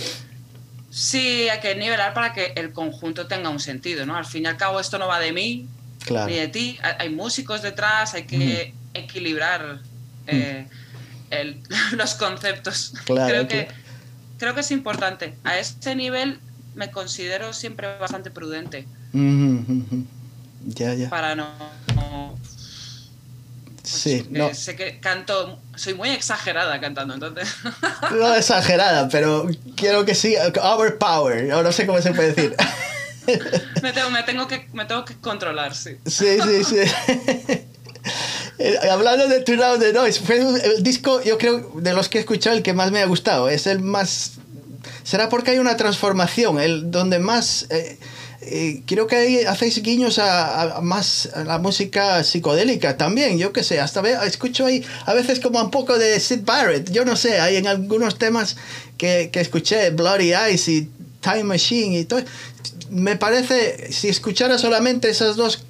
[SPEAKER 2] Sí, hay que nivelar para que el conjunto tenga un sentido, ¿no? Al fin y al cabo esto no va de mí
[SPEAKER 1] Claro.
[SPEAKER 2] ni de ti. Hay, músicos detrás, hay que equilibrar eh, el- <laughs> los conceptos.
[SPEAKER 1] Claro,
[SPEAKER 2] creo, que, creo que es importante. A este nivel me considero siempre bastante prudente.
[SPEAKER 1] Ya, ya.
[SPEAKER 2] para no... no- pues,
[SPEAKER 1] Sí,
[SPEAKER 2] porque
[SPEAKER 1] no,
[SPEAKER 2] Sé que canto, soy muy exagerada cantando, entonces...
[SPEAKER 1] no exagerada, pero quiero que sí, overpower, o no sé cómo se puede decir. <laughs> <laughs>
[SPEAKER 2] me, tengo, me, tengo que, me tengo que controlar, sí.
[SPEAKER 1] Sí, sí, sí. <laughs> Eh, Hablando de Turn Out the Noise, fue el disco, yo creo, de los que he escuchado, el que más me ha gustado. Es el más. Será porque hay una transformación, el donde más. eh, eh, creo que ahí hacéis guiños a, a- más a la música psicodélica también, yo qué sé, hasta ve, escucho ahí a veces como un poco de Sid Barrett, yo no sé, hay en algunos temas que, que escuché, Bloody Eyes y Time Machine y todo. Me parece, si escuchara solamente esas dos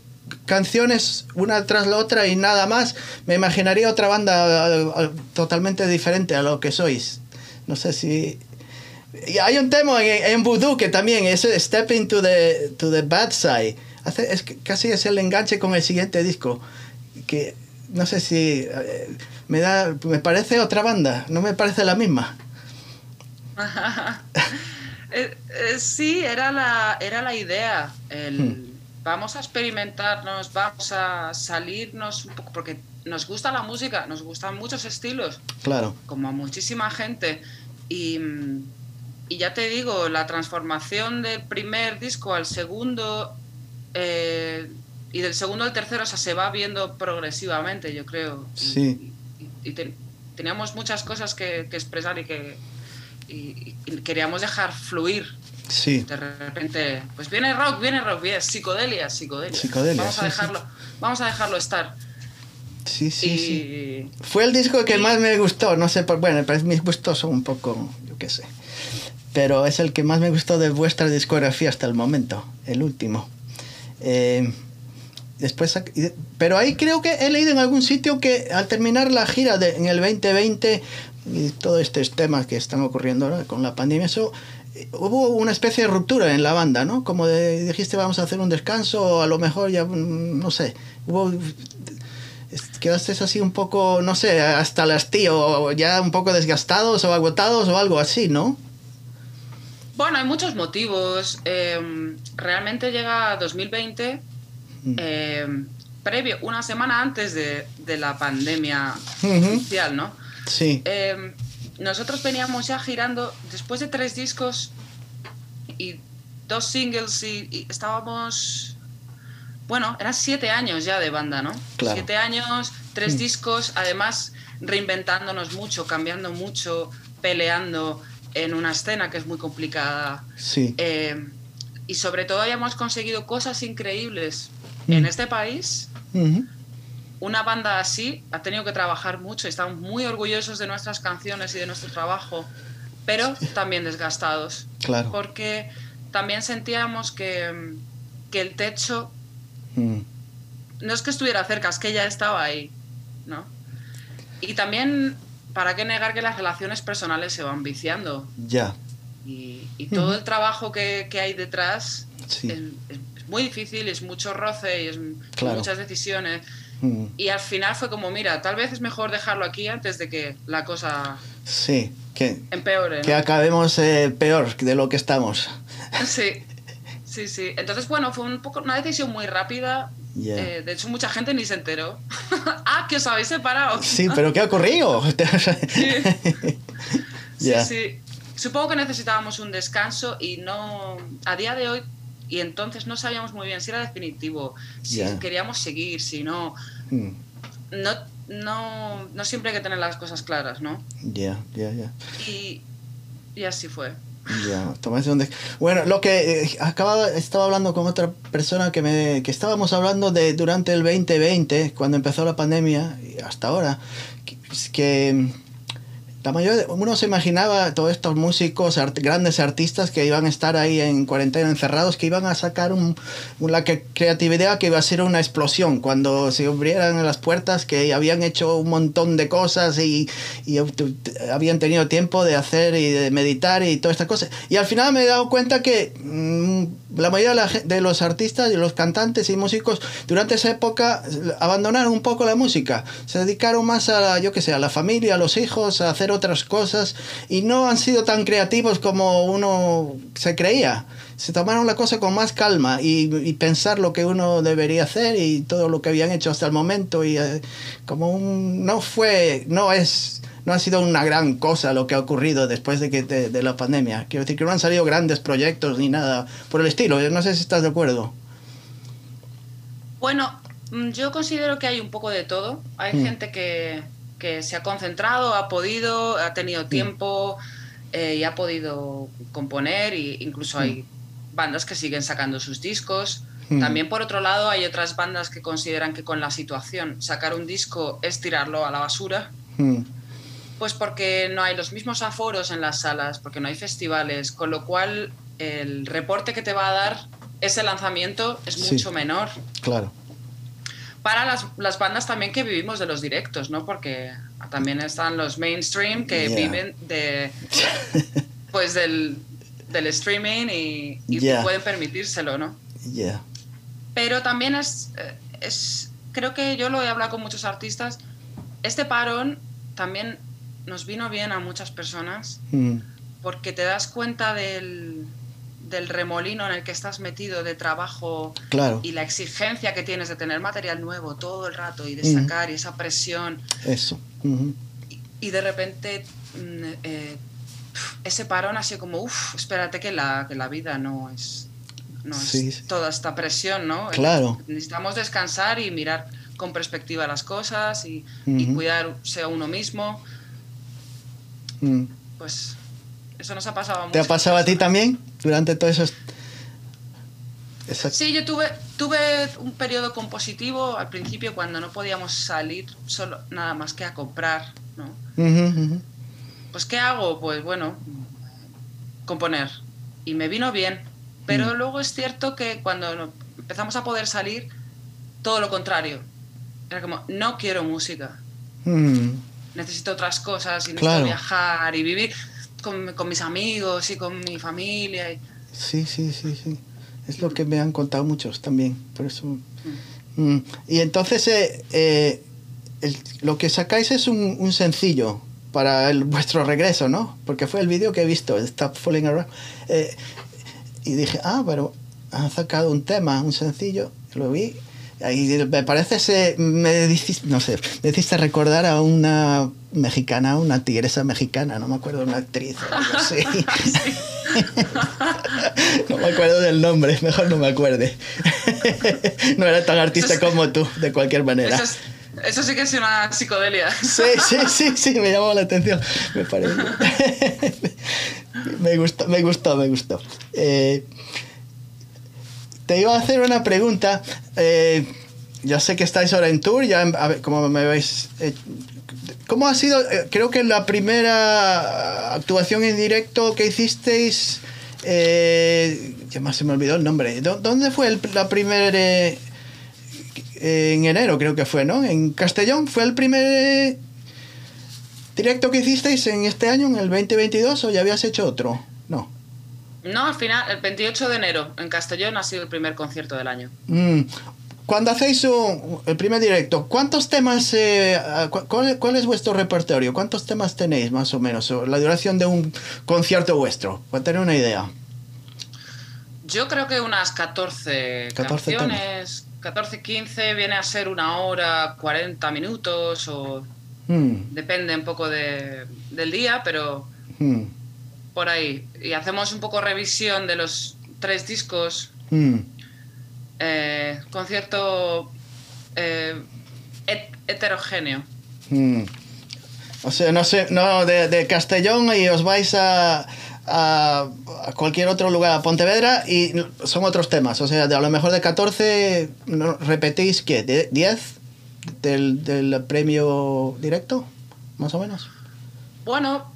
[SPEAKER 1] canciones una tras la otra y nada más, me imaginaría otra banda eh, totalmente diferente a lo que sois. No sé si... Y hay un tema en, en Voodoo que también es Step into the, to the Bad Side. Hace, es casi es el enganche con el siguiente disco. Que no sé si eh, me da me parece otra banda, no me parece la misma. <laughs>
[SPEAKER 2] Eh, eh, sí, era la, era la idea. El,
[SPEAKER 1] Hmm.
[SPEAKER 2] Vamos a experimentarnos, vamos a salirnos un poco, porque nos gusta la música, nos gustan muchos estilos,
[SPEAKER 1] Claro.
[SPEAKER 2] como a muchísima gente. Y, y ya te digo, la transformación del primer disco al segundo eh, y del segundo al tercero, o sea, se va viendo progresivamente, yo creo. Y-
[SPEAKER 1] Sí.
[SPEAKER 2] Y, y te- teníamos muchas cosas que, que expresar y que y- y queríamos dejar fluir.
[SPEAKER 1] Sí.
[SPEAKER 2] De repente, pues viene rock, viene rock, viene psicodelia, psicodelia.
[SPEAKER 1] Psicodelia,
[SPEAKER 2] vamos a
[SPEAKER 1] sí, sí.
[SPEAKER 2] dejarlo, vamos a dejarlo estar.
[SPEAKER 1] Sí, sí,
[SPEAKER 2] y
[SPEAKER 1] sí. Fue el disco que más me gustó, no sé, por, bueno, pero mis gustos son un poco, yo qué sé. Pero es el que más me gustó de vuestra discografía hasta el momento, el último. Eh, después, y pero ahí creo que he leído en algún sitio que al terminar la gira de- en el 2020 y todos estos temas que están ocurriendo ahora con la pandemia, eso eh, hubo una especie de ruptura en la banda, ¿no? Como de, dijiste vamos a hacer un descanso, o a lo mejor ya, mm, no sé, hubo quedaste así un poco, no sé, hasta el hastío, ya un poco desgastados o agotados o algo así, ¿no?
[SPEAKER 2] bueno, hay muchos motivos. Eh, realmente llega 2020,
[SPEAKER 1] Mm.
[SPEAKER 2] eh, previo, una semana antes de, de la pandemia
[SPEAKER 1] Ujú.
[SPEAKER 2] oficial, ¿no?
[SPEAKER 1] Sí,
[SPEAKER 2] Eh, nosotros veníamos ya girando después de tres discos y dos singles y, y estábamos bueno eran siete años ya de banda no
[SPEAKER 1] Claro.
[SPEAKER 2] siete años tres
[SPEAKER 1] Mm.
[SPEAKER 2] discos además reinventándonos mucho cambiando mucho peleando en una escena que es muy complicada
[SPEAKER 1] sí.
[SPEAKER 2] Eh, y sobre todo hayamos conseguido cosas increíbles
[SPEAKER 1] Mm.
[SPEAKER 2] en este país
[SPEAKER 1] Ujú.
[SPEAKER 2] Una banda así ha tenido que trabajar mucho y estamos muy orgullosos de nuestras canciones y de nuestro trabajo, pero también desgastados,
[SPEAKER 1] Claro.
[SPEAKER 2] porque también sentíamos que, que el techo
[SPEAKER 1] Mm.
[SPEAKER 2] no es que estuviera cerca, es que ya estaba ahí, ¿no? Y también, ¿para qué negar que las relaciones personales se van viciando?
[SPEAKER 1] Ya,
[SPEAKER 2] Y, y todo el trabajo que, que hay detrás
[SPEAKER 1] sí.
[SPEAKER 2] es, es- es muy difícil, es mucho roce y es
[SPEAKER 1] Claro.
[SPEAKER 2] muchas decisiones.
[SPEAKER 1] Mm.
[SPEAKER 2] Y al final fue como, mira, tal vez es mejor dejarlo aquí antes de que la cosa
[SPEAKER 1] Sí, que,
[SPEAKER 2] empeore. ¿no?
[SPEAKER 1] que acabemos eh, peor de lo que estamos. <laughs>
[SPEAKER 2] Sí, sí, sí. Entonces, bueno, fue un poco una decisión muy rápida. Eh, de hecho, mucha gente ni se enteró. <laughs> ah, que os habéis separado.
[SPEAKER 1] Sí, pero ¿qué ha ocurrido? <laughs>
[SPEAKER 2] Sí, sí. Supongo que necesitábamos un descanso y no. A día de hoy. Y entonces no sabíamos muy bien si era definitivo, si
[SPEAKER 1] Ya.
[SPEAKER 2] queríamos seguir, si no.
[SPEAKER 1] Mm.
[SPEAKER 2] No, no. no siempre hay que tener las cosas claras, ¿no?
[SPEAKER 1] Ya, ya, ya.
[SPEAKER 2] Y, y así fue.
[SPEAKER 1] Ya, des- Bueno, lo que eh, acababa, estaba hablando con otra persona que me que estábamos hablando de durante el 2020, cuando empezó la pandemia y hasta ahora, que, que, la mayoría, uno se imaginaba todos estos músicos, art- grandes artistas que iban a estar ahí en cuarentena encerrados, que iban a sacar un, una que- creatividad que iba a ser una explosión cuando se abrieran las puertas, que habían hecho un montón de cosas y, y habían tenido tiempo de hacer y de meditar y todas estas cosas. Y al final me he dado cuenta que mm, la mayoría de, los artistas y los cantantes y músicos durante esa época abandonaron un poco la música, se dedicaron más a, yo qué sé, a la familia, a los hijos, a hacer otras cosas y no han sido tan creativos como uno se creía. Se tomaron la cosa con más calma y, y pensar lo que uno debería hacer y todo lo que habían hecho hasta el momento y eh, como un, no fue, no es, no ha sido una gran cosa lo que ha ocurrido después de que de, de la pandemia. Quiero decir que no han salido grandes proyectos ni nada por el estilo. Yo no sé si estás de acuerdo.
[SPEAKER 2] Bueno, mm, yo considero que hay un poco de todo. Hay
[SPEAKER 1] Mm.
[SPEAKER 2] gente que, que se ha concentrado, ha podido, ha tenido tiempo eh, y ha podido componer, e incluso hay bandas que siguen sacando sus discos.
[SPEAKER 1] Mm.
[SPEAKER 2] También por otro lado hay otras bandas que consideran que con la situación sacar un disco es tirarlo a la basura,
[SPEAKER 1] Mm,
[SPEAKER 2] pues porque no hay los mismos aforos en las salas, porque no hay festivales, con lo cual el reporte que te va a dar ese lanzamiento es
[SPEAKER 1] Sí.
[SPEAKER 2] mucho menor.
[SPEAKER 1] Claro.
[SPEAKER 2] Para las, las bandas también que vivimos de los directos, ¿no? Porque también están los mainstream que
[SPEAKER 1] Yeah.
[SPEAKER 2] viven de <laughs> pues del, del streaming y, y
[SPEAKER 1] Yeah.
[SPEAKER 2] pueden permitírselo, ¿no?
[SPEAKER 1] Yeah.
[SPEAKER 2] Pero también es, eh, es, creo que yo lo he hablado con muchos artistas, este parón también nos vino bien a muchas personas
[SPEAKER 1] Mm,
[SPEAKER 2] porque te das cuenta del, del remolino en el que estás metido de trabajo
[SPEAKER 1] claro.
[SPEAKER 2] y la exigencia que tienes de tener material nuevo todo el rato y de sacar y esa presión
[SPEAKER 1] Eso.
[SPEAKER 2] Y, y de repente mm, eh, ese parón así como, uff, espérate que la, que la vida no es, no
[SPEAKER 1] Sí,
[SPEAKER 2] es toda esta presión, ¿no?
[SPEAKER 1] Claro.
[SPEAKER 2] Necesitamos descansar y mirar con perspectiva las cosas y, y
[SPEAKER 1] Ujú.
[SPEAKER 2] cuidarse a uno mismo.
[SPEAKER 1] Mm.
[SPEAKER 2] Pues eso nos ha pasado a
[SPEAKER 1] ¿Te ha pasado a ti también durante todos esos... esa-
[SPEAKER 2] Sí, yo tuve, tuve un periodo compositivo al principio cuando no podíamos salir solo nada más que a comprar, ¿no? Pues ¿qué hago? Pues bueno, componer. Y me vino bien. Pero
[SPEAKER 1] Mm.
[SPEAKER 2] luego es cierto que cuando empezamos a poder salir, todo lo contrario. Era como, no quiero música,
[SPEAKER 1] Mm,
[SPEAKER 2] necesito otras cosas y necesito
[SPEAKER 1] Claro.
[SPEAKER 2] viajar y vivir con, con mis amigos y con mi familia. y-
[SPEAKER 1] Sí, sí, sí, sí. Es lo que me han contado muchos también. Por eso... Mm. Y entonces eh, eh, el- lo que sacáis es un, un sencillo para el, vuestro regreso, ¿no? Porque fue el vídeo que he visto, Stop Falling Around. Eh, y dije, ah, pero han sacado un tema, un sencillo, lo vi. Y me parece, se, me no sé, me hiciste recordar a una mexicana, una tigresa mexicana, no me acuerdo, una actriz o algo así. <laughs> <laughs> no me acuerdo del nombre, mejor no me acuerde. <laughs> no era tan artista
[SPEAKER 2] es-
[SPEAKER 1] como tú, de cualquier manera.
[SPEAKER 2] Eso, es- eso sí que es una psicodelia.
[SPEAKER 1] Sí, sí, sí, sí, me llamó la atención. Me parece. me gustó, me gustó, me gustó. Eh, te iba a hacer una pregunta. Eh, ya sé que estáis ahora en tour, ya a ver, como me veis. Eh, ¿Cómo ha sido? eh, creo que la primera actuación en directo que hicisteis. Eh, ya más se me olvidó el nombre. ¿Dó- ¿Dónde fue el- la primera.? eh, en enero creo que fue, ¿no? En Castellón fue el primer eh, directo que hicisteis en este año, en el 2022, o ya habías hecho otro? No.
[SPEAKER 2] No, al final, el 28 de enero en Castellón ha sido el primer concierto del año.
[SPEAKER 1] Mm. Cuando hacéis un- el primer directo, ¿cuántos temas, eh, cu- cuál, cuál es vuestro repertorio? ¿Cuántos temas tenéis más o menos? O la duración de un concierto vuestro, para tener una idea.
[SPEAKER 2] Yo creo que unas 14,
[SPEAKER 1] 14
[SPEAKER 2] canciones, 14, 15, viene a ser una hora, 40 minutos, o
[SPEAKER 1] Mm,
[SPEAKER 2] depende un poco de- del día, pero
[SPEAKER 1] mm,
[SPEAKER 2] por ahí. Y hacemos un poco revisión de los tres discos,
[SPEAKER 1] mm.
[SPEAKER 2] Eh, concierto eh, het- heterogéneo.
[SPEAKER 1] Mm. O sea, no sé, no, de, de Castellón y os vais a, a, a cualquier otro lugar, a Pontevedra, y son otros temas. O sea, de, a lo mejor de 14, ¿no? ¿repetís qué? ¿De 10 del, del premio directo? Más o menos.
[SPEAKER 2] Bueno,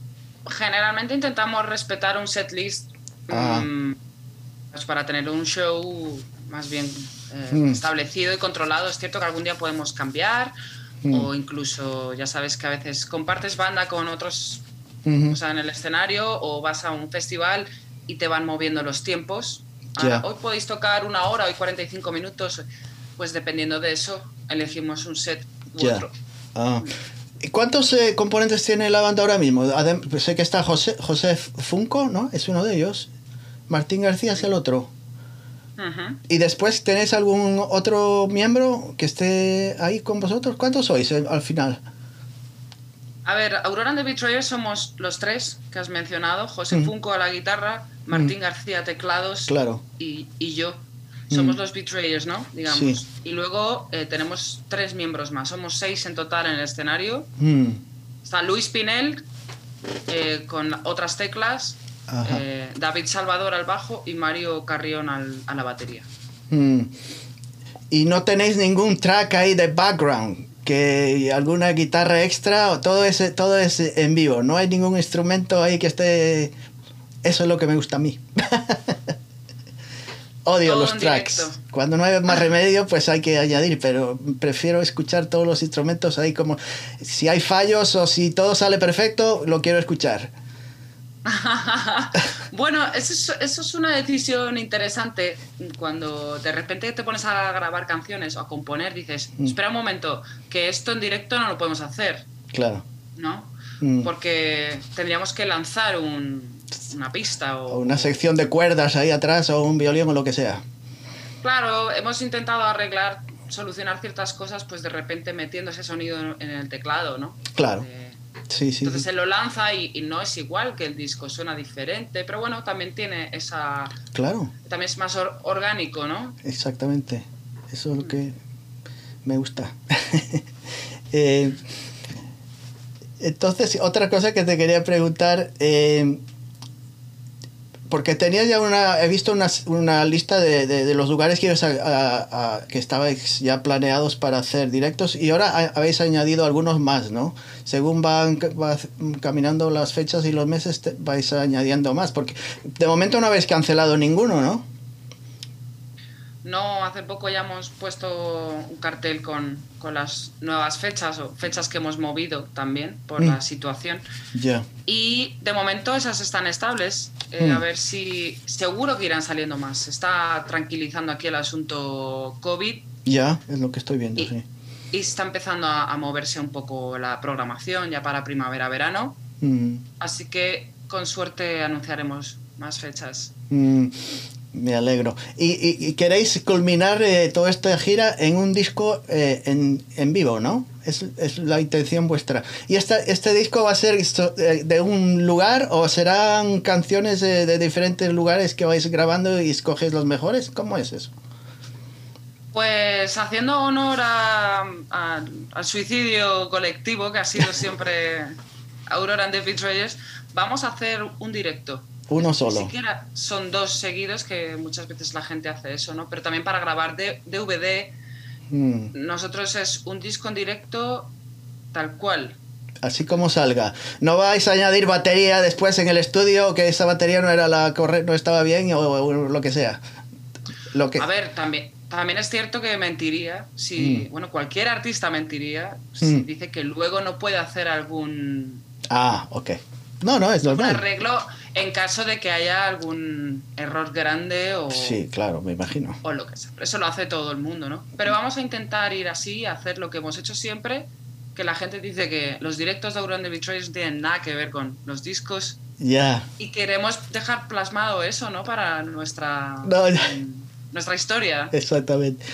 [SPEAKER 2] generalmente intentamos respetar un set list
[SPEAKER 1] Ah.
[SPEAKER 2] mm, pues para tener un show más bien eh,
[SPEAKER 1] Mm.
[SPEAKER 2] establecido y controlado. Es cierto que algún día podemos cambiar
[SPEAKER 1] Mm.
[SPEAKER 2] o incluso, ya sabes que a veces compartes banda con otros, o sea, en el escenario o vas a un festival y te van moviendo los tiempos. Ahora,
[SPEAKER 1] Ya.
[SPEAKER 2] Hoy podéis tocar una hora, hoy 45 minutos. Pues dependiendo de eso, elegimos un set u otro.
[SPEAKER 1] Ah. ¿Y cuántos eh, componentes tiene la banda ahora mismo? Adem- sé que está José, José Funko, ¿no? Es uno de ellos. Martín García es el otro. ¿Y después tenéis algún otro miembro que esté ahí con vosotros? ¿Cuántos sois eh, al final?
[SPEAKER 2] A ver, Aurora and the Betrayers somos los tres que has mencionado, José
[SPEAKER 1] Mm.
[SPEAKER 2] Funko a la guitarra, Martín García teclados
[SPEAKER 1] Claro.
[SPEAKER 2] y, y yo. Somos
[SPEAKER 1] Mm.
[SPEAKER 2] los Betrayers, ¿no? Digamos.
[SPEAKER 1] Sí.
[SPEAKER 2] Y luego eh, tenemos tres miembros más, somos seis en total en el escenario.
[SPEAKER 1] Mm,
[SPEAKER 2] Está Luis Pinel eh, con otras teclas. Eh, David Salvador al bajo y Mario Carrión al- a la batería.
[SPEAKER 1] mm. Y no tenéis ningún track ahí de background, que alguna guitarra extra, o todo ese, todo es en vivo. No hay ningún instrumento ahí que esté Eso es lo que me gusta a mí. <laughs> Odio
[SPEAKER 2] Todo
[SPEAKER 1] los tracks.
[SPEAKER 2] directo.
[SPEAKER 1] Cuando no hay más remedio, pues hay que añadir, pero prefiero escuchar todos los instrumentos ahí como si hay fallos o si todo sale perfecto, lo quiero escuchar. <laughs>
[SPEAKER 2] bueno, eso es, eso es una decisión interesante cuando de repente te pones a grabar canciones o a componer, dices,
[SPEAKER 1] Mm.
[SPEAKER 2] espera un momento, que esto en directo no lo podemos hacer,
[SPEAKER 1] Claro.
[SPEAKER 2] ¿no?
[SPEAKER 1] Mm.
[SPEAKER 2] Porque tendríamos que lanzar un- una pista o,
[SPEAKER 1] O una sección de cuerdas ahí atrás o un violín o lo que sea.
[SPEAKER 2] Claro, hemos intentado arreglar, solucionar ciertas cosas, pues de repente metiendo ese sonido en el teclado, ¿no?
[SPEAKER 1] Claro.
[SPEAKER 2] Eh,
[SPEAKER 1] Sí, sí.
[SPEAKER 2] entonces
[SPEAKER 1] sí.
[SPEAKER 2] se lo lanza y, y no es igual que el disco, suena diferente, pero bueno, también tiene esa...
[SPEAKER 1] Claro,
[SPEAKER 2] También es más or- orgánico, ¿no?
[SPEAKER 1] exactamente. Eso es lo que me gusta. <laughs> Eh, entonces, otra cosa que te quería preguntar, eh, porque tenía ya una, he visto una, una lista de, de- los lugares que, ibas a- que estabais ya planeados para hacer directos y ahora ha- habéis añadido algunos más, ¿no? Según van ca- va caminando las fechas y los meses, vais añadiendo más, porque de momento no habéis cancelado ninguno, ¿no?
[SPEAKER 2] No, hace poco ya hemos puesto un cartel con, con las nuevas fechas o fechas que hemos movido también por
[SPEAKER 1] Mm.
[SPEAKER 2] la situación.
[SPEAKER 1] Ya.
[SPEAKER 2] Y de momento esas están estables. Eh,
[SPEAKER 1] Mm.
[SPEAKER 2] A ver si seguro que irán saliendo más. Se está tranquilizando aquí el asunto COVID
[SPEAKER 1] Ya, es lo que estoy viendo,
[SPEAKER 2] Y-
[SPEAKER 1] sí.
[SPEAKER 2] y está empezando a, a moverse un poco la programación ya para primavera-verano.
[SPEAKER 1] Mm,
[SPEAKER 2] Así que con suerte anunciaremos más fechas.
[SPEAKER 1] Me alegro. ¿Y, y- y queréis culminar eh, toda esta gira en un disco eh, en, en vivo, ¿no? Es, es la intención vuestra. ¿Y esta, este disco va a ser eh, de un lugar o serán canciones de, de diferentes lugares que vais grabando y escoges los mejores? ¿Cómo es eso?
[SPEAKER 2] Pues haciendo honor a- a- al suicidio colectivo que ha sido siempre <laughs> Aurora and the Betrayers, vamos a hacer un directo.
[SPEAKER 1] Uno
[SPEAKER 2] Ni
[SPEAKER 1] solo.
[SPEAKER 2] siquiera son dos seguidos, que muchas veces la gente hace eso, ¿no? Pero también para grabar de- DVD,
[SPEAKER 1] Mm,
[SPEAKER 2] nosotros es un disco en directo tal cual.
[SPEAKER 1] así como salga. No vais a añadir batería después en el estudio que esa batería no era la corre no estaba bien o, o lo que sea. Lo que
[SPEAKER 2] A ver, también, también es cierto que mentiría, si,
[SPEAKER 1] Mm.
[SPEAKER 2] bueno, cualquier artista mentiría si
[SPEAKER 1] Mm.
[SPEAKER 2] dice que luego no puede hacer algún,
[SPEAKER 1] Ah, ok. No, no, es
[SPEAKER 2] un
[SPEAKER 1] normal.
[SPEAKER 2] arreglo en caso de que haya algún error grande o,
[SPEAKER 1] Sí, claro, me imagino.
[SPEAKER 2] o lo que sea. Eso lo hace todo el mundo, ¿no? Pero vamos a intentar ir así, hacer lo que hemos hecho siempre, que la gente dice que los directos de Auron de Betrayers no tienen nada que ver con los discos
[SPEAKER 1] Ya.
[SPEAKER 2] y queremos dejar plasmado eso, ¿no? Para nuestra,
[SPEAKER 1] No, ya.
[SPEAKER 2] nuestra historia.
[SPEAKER 1] Exactamente.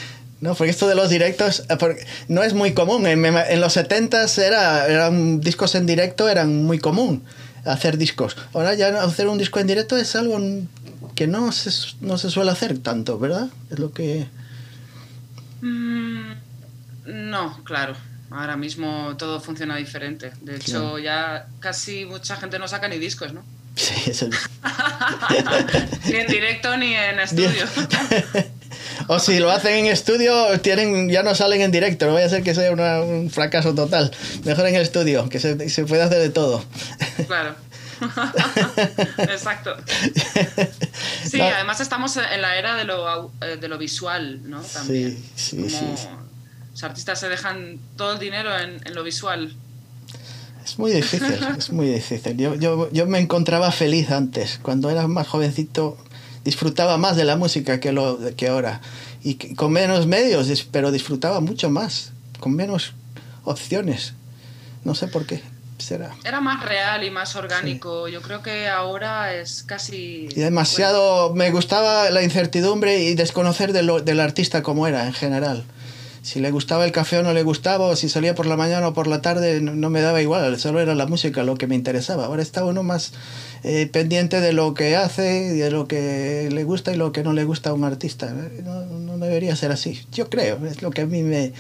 [SPEAKER 1] No, porque esto de los directos eh, no es muy común. En, en los 70s era, eran discos en directo, eran muy común hacer discos. Ahora ya hacer un disco en directo es algo que no se, no se suele hacer tanto, ¿verdad? Es lo que...
[SPEAKER 2] Mm, no, claro. Ahora mismo todo funciona diferente. De hecho, ya casi mucha gente no saca ni discos, ¿no?
[SPEAKER 1] Sí, es el... <laughs>
[SPEAKER 2] ni en directo ni en estudio. <laughs> <laughs>
[SPEAKER 1] o si lo hacen en estudio, tienen, ya no salen en directo. No vaya a ser que sea una- un fracaso total. Mejor en el estudio, que se, se puede hacer de todo.
[SPEAKER 2] Claro. <laughs> Exacto. Sí,
[SPEAKER 1] No.
[SPEAKER 2] además estamos en la era de lo, eh, de lo visual, ¿no? También.
[SPEAKER 1] sí,
[SPEAKER 2] Como
[SPEAKER 1] sí, sí.
[SPEAKER 2] Los artistas se dejan todo el dinero en, en lo visual.
[SPEAKER 1] Es muy difícil, es muy difícil. Yo, yo, yo me encontraba feliz antes. Cuando era más jovencito disfrutaba más de la música que, lo, que ahora. Y con menos medios, pero disfrutaba mucho más. Con menos opciones. No sé por qué. Será.
[SPEAKER 2] Era más real y más orgánico. Yo creo que ahora es casi...
[SPEAKER 1] Y demasiado... Me gustaba la incertidumbre y desconocer de lo- del artista como era en general. Si le gustaba el café o no le gustaba, o si salía por la mañana o por la tarde, no, me daba igual, solo era la música lo que me interesaba. Ahora está uno más eh, pendiente de lo que hace, de lo que le gusta y lo que no le gusta a un artista. No, no debería ser así, yo creo, es lo que a mí me...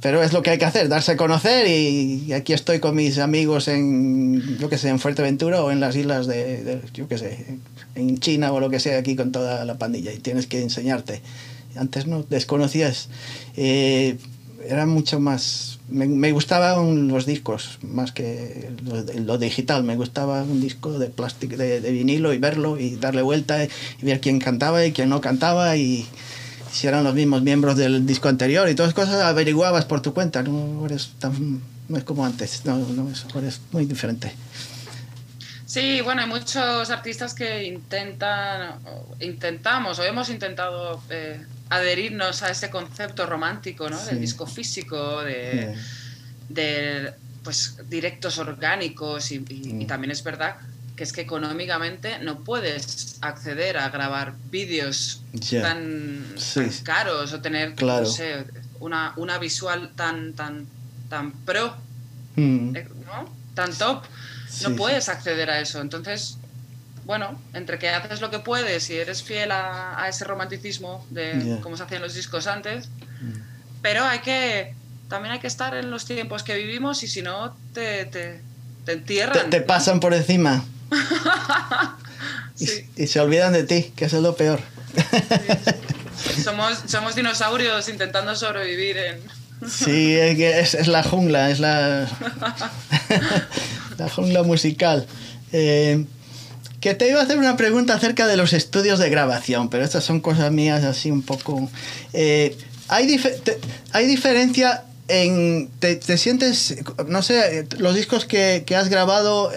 [SPEAKER 1] Pero es lo que hay que hacer, darse a conocer y, y aquí estoy con mis amigos en, yo que sé, en Fuerteventura o en las islas de, de yo que sé, en China o lo que sea, aquí con toda la pandilla y tienes que enseñarte. Antes no desconocías, eh, era mucho más me, me gustaban los discos más que lo, lo digital. Me gustaba un disco de plástico, de, de vinilo y verlo y darle vuelta y, ver quién cantaba y quién no cantaba y si eran los mismos miembros del disco anterior y todas cosas averiguabas por tu cuenta. No eres tan, no es como antes. No, no es, es muy diferente.
[SPEAKER 2] Sí, bueno, hay muchos artistas que intentan, intentamos o hemos intentado eh, adherirnos a ese concepto romántico, ¿no?
[SPEAKER 1] Sí.
[SPEAKER 2] Del disco físico, de, de, pues directos orgánicos y, y- y también es verdad que es que económicamente no puedes acceder a grabar vídeos tan,
[SPEAKER 1] Sí.
[SPEAKER 2] tan caros o tener
[SPEAKER 1] Claro.
[SPEAKER 2] no sé, una, una visual tan tan tan pro,
[SPEAKER 1] Mm.
[SPEAKER 2] eh, ¿no? Tan top. No puedes acceder a eso. Entonces, bueno, entre que haces lo que puedes y eres fiel a, a ese romanticismo de
[SPEAKER 1] Ya.
[SPEAKER 2] cómo se hacían los discos antes,
[SPEAKER 1] Mm.
[SPEAKER 2] pero hay que también hay que estar en los tiempos que vivimos y si no te, te, te entierran.
[SPEAKER 1] te pasan por encima <laughs> y,
[SPEAKER 2] Sí.
[SPEAKER 1] y se olvidan de ti, que eso es lo peor.
[SPEAKER 2] Somos, somos dinosaurios intentando sobrevivir en... <laughs>
[SPEAKER 1] Sí, es, que es, es la jungla, es la, <laughs> la jungla musical. Eh, que te iba a hacer una pregunta acerca de los estudios de grabación, pero estas son cosas mías así un poco... Eh, ¿hay, ¿Hay diferencia en... Te, te sientes, no sé, los discos que, que has grabado,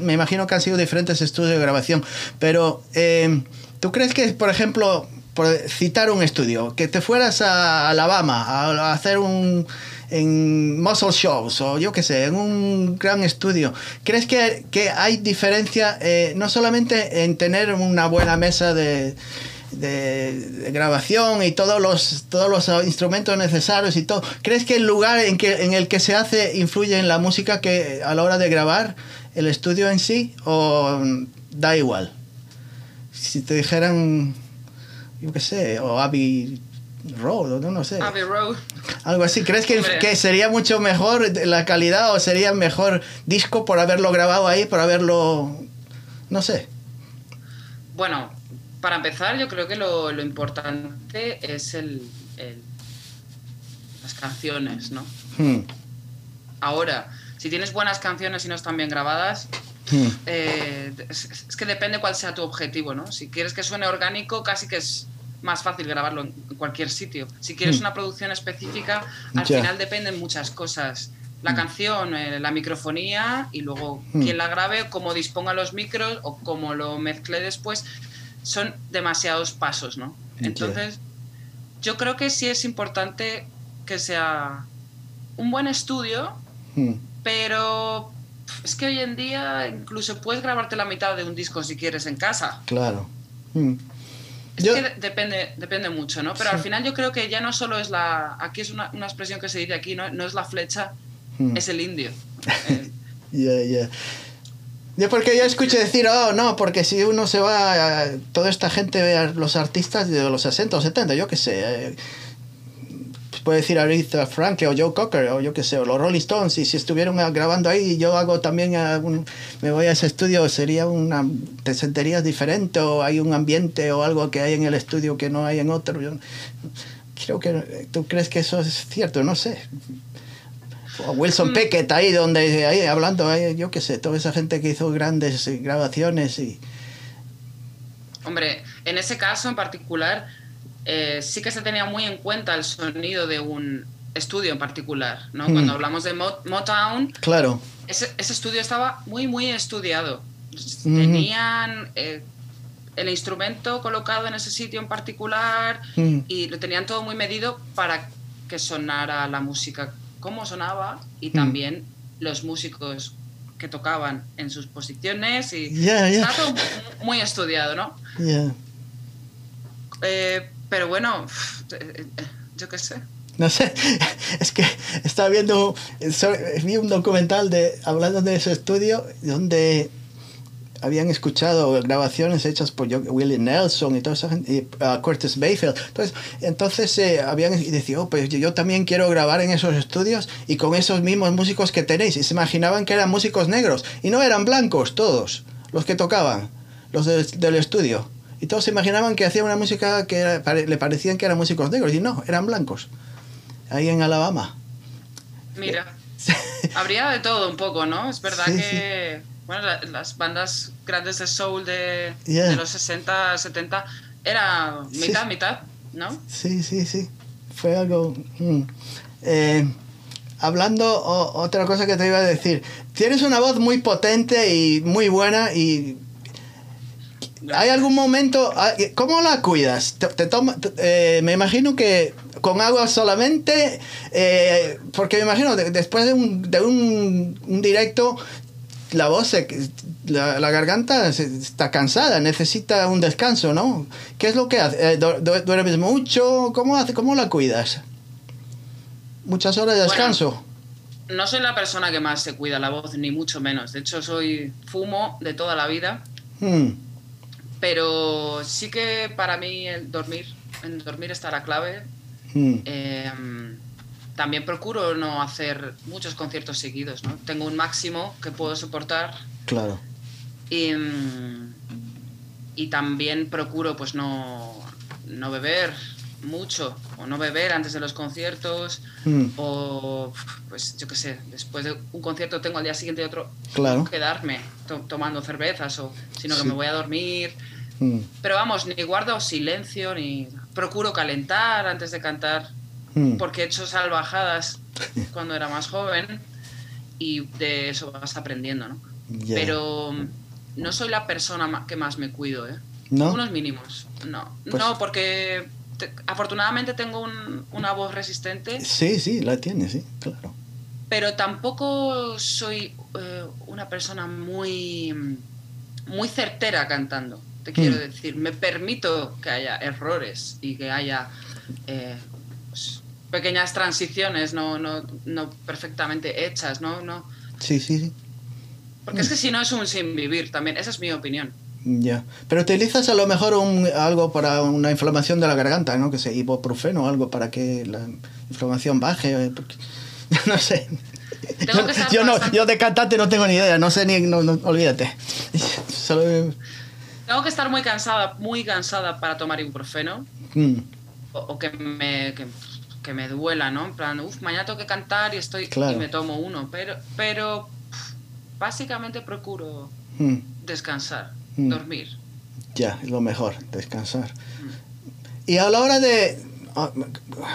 [SPEAKER 1] me imagino que han sido diferentes estudios de grabación, pero eh, ¿tú crees que, por ejemplo, por citar un estudio, que te fueras a Alabama a hacer un en muscle shows o yo qué sé, en un gran estudio. ¿Crees que, que hay diferencia eh, no solamente en tener una buena mesa de, de, de grabación y todos los, todos los instrumentos necesarios y todo? ¿Crees que el lugar en, que, en el que se hace influye en la música que a la hora de grabar el estudio en sí o da igual? Si te dijeran, yo qué sé, o Abbey Road, no, sé.
[SPEAKER 2] Abbey Road.
[SPEAKER 1] Algo así. ¿Crees que, que sería mucho mejor la calidad o sería mejor disco por haberlo grabado ahí, por haberlo... No sé.
[SPEAKER 2] Bueno, para empezar, yo creo que lo, lo importante es el, el- las canciones, ¿no?
[SPEAKER 1] Hmm,
[SPEAKER 2] Ahora, si tienes buenas canciones y no están bien grabadas,
[SPEAKER 1] hmm,
[SPEAKER 2] eh, es, es que depende cuál sea tu objetivo, ¿no? Si quieres que suene orgánico, casi que es más fácil grabarlo en cualquier sitio. Si quieres
[SPEAKER 1] Hmm.
[SPEAKER 2] una producción específica, al
[SPEAKER 1] Ya.
[SPEAKER 2] final dependen muchas cosas. La canción, eh, la microfonía y luego
[SPEAKER 1] Hmm.
[SPEAKER 2] quién la grabe, cómo disponga los micros o cómo lo mezcle después. Son demasiados pasos, ¿no? Entonces, yo creo que sí es importante que sea un buen estudio,
[SPEAKER 1] hmm.
[SPEAKER 2] pero es que hoy en día incluso puedes grabarte la mitad de un disco si quieres en casa.
[SPEAKER 1] Claro. Hmm.
[SPEAKER 2] Es
[SPEAKER 1] Yo-
[SPEAKER 2] que de- depende, depende mucho, ¿no? Pero
[SPEAKER 1] Sí.
[SPEAKER 2] al final yo creo que ya no solo es la... Aquí es una, una expresión que se dice aquí, no, no es la flecha,
[SPEAKER 1] Hmm.
[SPEAKER 2] es el indio. Eh, <laughs>
[SPEAKER 1] Ya, ya. Yo porque yo escuché decir, oh, no, porque si uno se va, a, toda esta gente, ve a los artistas de los 60 o 70, yo qué sé, eh, pues puede decir Aretha Franklin o Joe Cocker o yo qué sé, o los Rolling Stones, y si estuvieron eh, grabando ahí yo hago también, algún- me voy a ese estudio, sería una, te sentirías diferente o hay un ambiente o algo que hay en el estudio que no hay en otro. Yo creo que, ¿tú crees que eso es cierto? No sé. O Wilson
[SPEAKER 2] Mm.
[SPEAKER 1] Peckett ahí donde ahí hablando ahí, yo qué sé toda esa gente que hizo grandes eh, grabaciones y
[SPEAKER 2] hombre, en ese caso en particular, eh, sí que se tenía muy en cuenta el sonido de un estudio en particular, ¿no?
[SPEAKER 1] Hmm.
[SPEAKER 2] Cuando hablamos de Mo- Motown,
[SPEAKER 1] claro
[SPEAKER 2] ese, ese estudio estaba muy, muy estudiado. Tenían eh, el instrumento colocado en ese sitio en particular
[SPEAKER 1] Mm.
[SPEAKER 2] y lo tenían todo muy medido para que sonara la música como sonaba y
[SPEAKER 1] Mm.
[SPEAKER 2] también los músicos que tocaban en sus posiciones y
[SPEAKER 1] ya.
[SPEAKER 2] estaba todo muy estudiado, ¿no?
[SPEAKER 1] ya.
[SPEAKER 2] Eh, pero bueno, eh, eh, yo qué sé.
[SPEAKER 1] no sé <laughs> es que estaba viendo vi un documental de hablando de ese estudio donde habían escuchado grabaciones hechas por Willie Nelson y toda esa y uh, Curtis Mayfield. Entonces, entonces eh, habían y decía, oh, pues yo, también quiero grabar en esos estudios y con esos mismos músicos que tenéis. Y se imaginaban que eran músicos negros y no eran blancos todos los que tocaban, los de- del estudio. Y todos se imaginaban que hacían una música que era- pare- le parecían que eran músicos negros y no, eran blancos. Ahí en Alabama.
[SPEAKER 2] Mira, <laughs> habría de todo un poco, ¿no? Es verdad
[SPEAKER 1] Sí,
[SPEAKER 2] que bueno, la- las bandas grandes de soul de,
[SPEAKER 1] Yeah.
[SPEAKER 2] de los 60, 70 era
[SPEAKER 1] Sí.
[SPEAKER 2] mitad, mitad, ¿no?
[SPEAKER 1] Sí, sí, sí. Fue algo... mm. Eh, hablando, o- otra cosa que te iba a decir. Tienes una voz muy potente y muy buena y... ¿Hay algún momento... ah, ¿Cómo la cuidas? Te, te toma- eh, me imagino que con agua solamente, eh, porque me imagino de- después de un, de un, un directo, la voz, se- la, la garganta se- está cansada, necesita un descanso, ¿no? ¿Qué es lo que hace? Eh, du- du- ¿Duermes mucho? ¿Cómo, hace, ¿Cómo la cuidas? ¿Muchas horas de
[SPEAKER 2] Bueno,
[SPEAKER 1] descanso?
[SPEAKER 2] No soy la persona que más se cuida la voz, ni mucho menos. De hecho, soy fumo de toda la vida,
[SPEAKER 1] Mm,
[SPEAKER 2] pero sí que para mí el dormir, en dormir está la clave.
[SPEAKER 1] mm,
[SPEAKER 2] Eh, también procuro no hacer muchos conciertos seguidos, ¿no? Tengo un máximo que puedo soportar
[SPEAKER 1] claro.
[SPEAKER 2] y, mm, y también procuro pues no, no beber mucho o no beber antes de los conciertos
[SPEAKER 1] Mm,
[SPEAKER 2] o pues yo qué sé, después de un concierto tengo al día siguiente otro
[SPEAKER 1] claro.
[SPEAKER 2] quedarme to- tomando cervezas o sino que me voy a dormir
[SPEAKER 1] Mm,
[SPEAKER 2] pero vamos ni guardo silencio ni procuro calentar antes de cantar
[SPEAKER 1] mm,
[SPEAKER 2] porque he hecho salvajadas cuando era más joven y de eso vas aprendiendo, ¿no? Pero mm, no soy la persona que más me cuido, ¿eh?
[SPEAKER 1] ¿No?
[SPEAKER 2] Unos mínimos, no.
[SPEAKER 1] Pues-
[SPEAKER 2] No, porque te- afortunadamente tengo un- una voz resistente,
[SPEAKER 1] Sí, sí, la tienes, sí, claro.
[SPEAKER 2] pero tampoco soy eh, una persona muy, muy certera cantando. Te quiero
[SPEAKER 1] Mm.
[SPEAKER 2] decir, me permito que haya errores y que haya eh, pues, pequeñas transiciones no, no, no perfectamente hechas, ¿no? no
[SPEAKER 1] Sí, sí, sí.
[SPEAKER 2] Porque es que si no es un sin vivir también, esa es mi opinión.
[SPEAKER 1] Ya. Pero utilizas a lo mejor un, algo para una inflamación de la garganta, ¿no? Que sea ibuprofeno o algo para que la inflamación baje. eh, porque- <laughs> no sé.
[SPEAKER 2] Tengo
[SPEAKER 1] Yo,
[SPEAKER 2] que estar
[SPEAKER 1] yo no, yo de cantante no tengo ni idea, no sé ni. No, no, olvídate. <laughs> Solo.
[SPEAKER 2] Tengo que estar muy cansada, muy cansada para tomar ibuprofeno
[SPEAKER 1] mm,
[SPEAKER 2] o, o que, me, que, que me duela, ¿no? En plan, uff, mañana tengo que cantar y estoy
[SPEAKER 1] Claro.
[SPEAKER 2] y me tomo uno, pero, pero básicamente procuro
[SPEAKER 1] mm,
[SPEAKER 2] descansar,
[SPEAKER 1] Mm.
[SPEAKER 2] dormir.
[SPEAKER 1] ya, es lo mejor, descansar. Y a la hora de. Ah,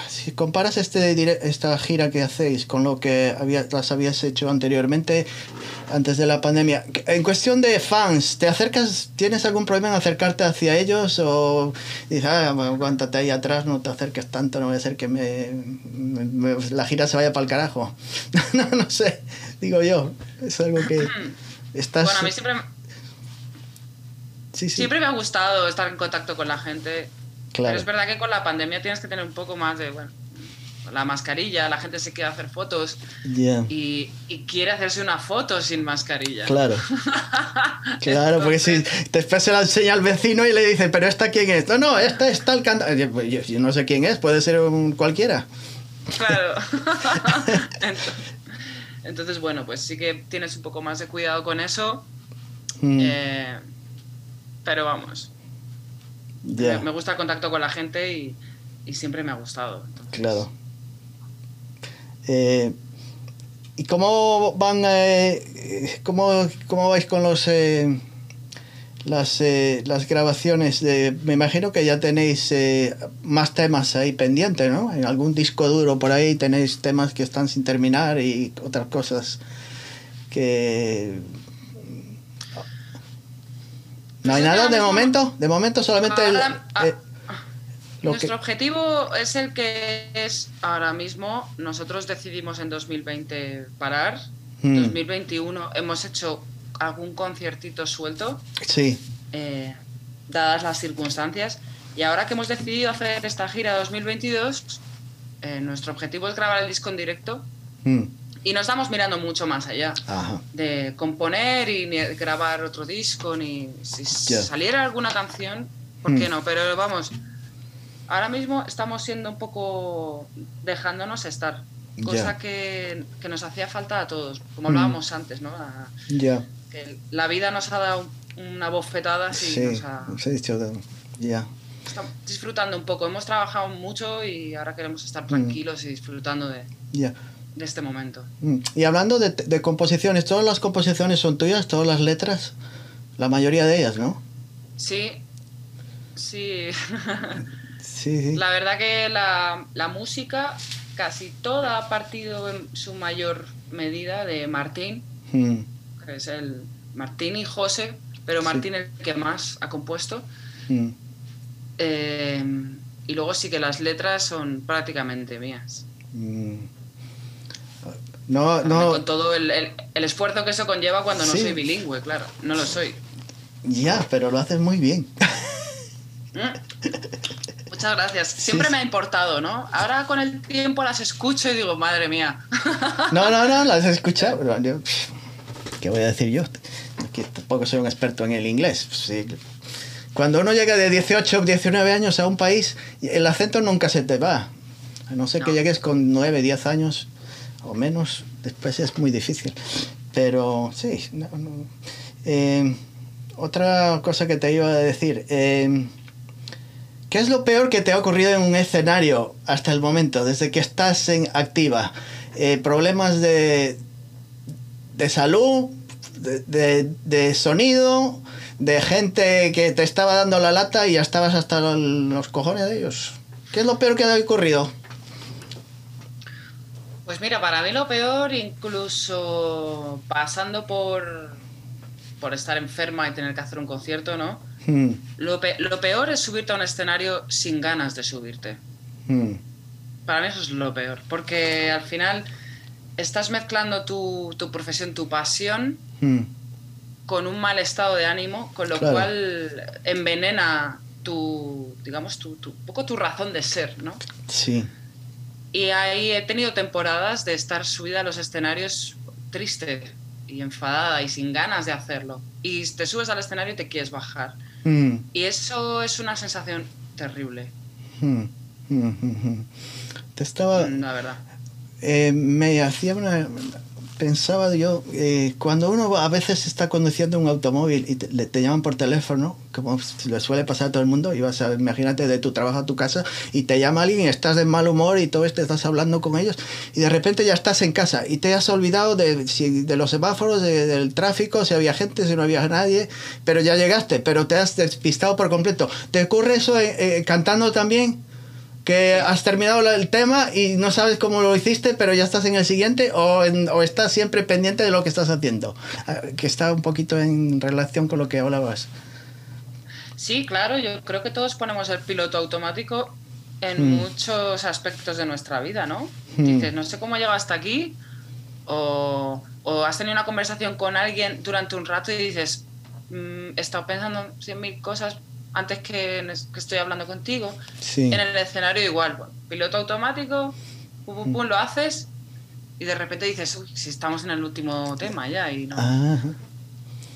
[SPEAKER 1] Si comparas este, esta gira que hacéis con lo que había, las habías hecho anteriormente, antes de la pandemia, en cuestión de fans, ¿te acercas, tienes algún problema en acercarte hacia ellos o dices, ah, aguántate ahí atrás, no te acerques tanto, no voy a hacer que me, me- me- la gira se vaya para el carajo? <laughs> no, no sé, digo yo, es algo que estás...
[SPEAKER 2] Bueno, a mí siempre,
[SPEAKER 1] sí, sí,
[SPEAKER 2] siempre me ha gustado estar en contacto con la gente,
[SPEAKER 1] claro.
[SPEAKER 2] pero es verdad que con la pandemia tienes que tener un poco más de, bueno, la mascarilla, la gente se quiere hacer fotos y, y quiere hacerse una foto sin mascarilla.
[SPEAKER 1] Claro. <laughs> Claro, porque si después se la enseña al vecino y le dice, pero esta quién es. No, no, esta es tal cantante. Yo, yo- yo no sé quién es, puede ser un cualquiera.
[SPEAKER 2] Claro. <laughs> <laughs> Entonces, entonces, bueno, pues sí que tienes un poco más de cuidado con eso.
[SPEAKER 1] Mm,
[SPEAKER 2] eh, pero vamos,
[SPEAKER 1] ya,
[SPEAKER 2] me, me gusta el contacto con la gente y, y siempre me ha gustado. entonces-
[SPEAKER 1] claro. Eh, ¿Y cómo van, eh, cómo, cómo vais con los eh, las, las grabaciones? De, me imagino que ya tenéis más temas ahí pendientes, ¿no? En algún disco duro por ahí tenéis temas que están sin terminar y otras cosas que... ¿No hay nada de momento? De momento solamente el,
[SPEAKER 2] ah,
[SPEAKER 1] eh, lo
[SPEAKER 2] Nuestro
[SPEAKER 1] que...
[SPEAKER 2] objetivo es el que es ahora mismo. Nosotros decidimos en 2020 parar.
[SPEAKER 1] Mm,
[SPEAKER 2] 2021 hemos hecho algún conciertito suelto.
[SPEAKER 1] sí,
[SPEAKER 2] eh, dadas las circunstancias. Y ahora que hemos decidido hacer esta gira 2022, eh, nuestro objetivo es grabar el disco en directo
[SPEAKER 1] mm,
[SPEAKER 2] y no estamos mirando mucho más allá
[SPEAKER 1] ajá,
[SPEAKER 2] de componer y ni grabar otro disco, ni si
[SPEAKER 1] Ya.
[SPEAKER 2] saliera alguna canción, ¿por qué
[SPEAKER 1] Mm.
[SPEAKER 2] no? Pero vamos, ahora mismo estamos siendo un poco dejándonos estar, cosa
[SPEAKER 1] Ya.
[SPEAKER 2] que, que nos hacía falta a todos, como
[SPEAKER 1] Mm.
[SPEAKER 2] hablábamos antes, ¿no? A-
[SPEAKER 1] ya.
[SPEAKER 2] que la vida nos ha dado una bofetada y
[SPEAKER 1] Sí,
[SPEAKER 2] nos ha,
[SPEAKER 1] ya.
[SPEAKER 2] estamos disfrutando un poco. Hemos trabajado mucho y ahora queremos estar tranquilos y disfrutando de... De este momento.
[SPEAKER 1] Mm. Y hablando de, de composiciones, ¿todas las composiciones son tuyas? ¿Todas las letras? La mayoría de ellas, ¿no?
[SPEAKER 2] Sí, sí. <laughs>
[SPEAKER 1] Sí, sí.
[SPEAKER 2] La verdad que la, la música casi toda ha partido en su mayor medida de Martín,
[SPEAKER 1] Mm,
[SPEAKER 2] que es el Martín y José, pero Martín el que más ha compuesto.
[SPEAKER 1] mm.
[SPEAKER 2] Eh, y luego sí que las letras son prácticamente mías.
[SPEAKER 1] No,
[SPEAKER 2] Con
[SPEAKER 1] no,
[SPEAKER 2] todo el, el- el esfuerzo que eso conlleva cuando no
[SPEAKER 1] Sí.
[SPEAKER 2] soy bilingüe, claro. No lo soy.
[SPEAKER 1] ya, pero lo haces muy bien.
[SPEAKER 2] Mm. Muchas gracias. Siempre
[SPEAKER 1] sí.
[SPEAKER 2] me ha importado, ¿no? Ahora con el tiempo las escucho y digo, madre mía. <laughs>
[SPEAKER 1] No, no, no, las he escuchado. pero yo, ¿Qué voy a decir yo? Que tampoco soy un experto en el inglés. Sí. Cuando uno llega de 18 o 19 años a un país, el acento nunca se te va. A no ser que llegues con 9, 10 años o menos, después es muy difícil. Pero sí, no, no. Eh, otra cosa que te iba a decir. eh, ¿Qué es lo peor que te ha ocurrido en un escenario hasta el momento, desde que estás en activa? Eh, ¿Problemas de, de salud, de, de- de sonido, de gente que te estaba dando la lata y ya estabas hasta los cojones de ellos? ¿Qué es lo peor que ha ocurrido?
[SPEAKER 2] Pues mira, para mí lo peor, incluso pasando por, por estar enferma y tener que hacer un concierto, ¿no?
[SPEAKER 1] Hmm,
[SPEAKER 2] Lo, pe- lo peor es subirte a un escenario sin ganas de subirte.
[SPEAKER 1] hmm,
[SPEAKER 2] Para mí eso es lo peor, porque al final estás mezclando tu, tu profesión, tu pasión,
[SPEAKER 1] hmm.
[SPEAKER 2] con un mal estado de ánimo, con lo
[SPEAKER 1] Claro.
[SPEAKER 2] cual envenena tu, digamos, tu, tu- un poco tu razón de ser, ¿no?
[SPEAKER 1] Sí.
[SPEAKER 2] Y ahí he tenido temporadas de estar subida a los escenarios triste y enfadada y sin ganas de hacerlo. Y te subes al escenario y te quieres bajar.
[SPEAKER 1] Hmm,
[SPEAKER 2] Y eso es una sensación terrible,
[SPEAKER 1] hmm, hmm. Te estaba...
[SPEAKER 2] la verdad.
[SPEAKER 1] Eh, me hacía una pensaba yo eh, cuando uno a veces está conduciendo un automóvil y te, llaman por teléfono como le suele pasar a todo el mundo y vas a imagínate de tu trabajo a tu casa y te llama alguien y estás de mal humor y todo esto estás hablando con ellos y de repente ya estás en casa y te has olvidado de, si- de los semáforos de- del tráfico si había gente si no había nadie pero ya llegaste pero te has despistado por completo. Te ocurre eso eh, eh, cantando también que has terminado el tema y no sabes cómo lo hiciste, pero ya estás en el siguiente o, en- o estás siempre pendiente de lo que estás haciendo, Ah, que está un poquito en relación con lo que hablabas.
[SPEAKER 2] Sí, claro, yo creo que todos ponemos el piloto automático en
[SPEAKER 1] Hmm.
[SPEAKER 2] muchos aspectos de nuestra vida, ¿no?
[SPEAKER 1] Hmm.
[SPEAKER 2] Dices, no sé cómo llega hasta aquí, o, o has tenido una conversación con alguien durante un rato y dices, "Mm, he estado pensando cien mil cosas antes que, estoy hablando contigo.
[SPEAKER 1] Sí.
[SPEAKER 2] En el escenario igual, bueno, piloto automático, pum, pum, pum, lo haces y de repente dices, uy, si estamos en el último tema ya y no.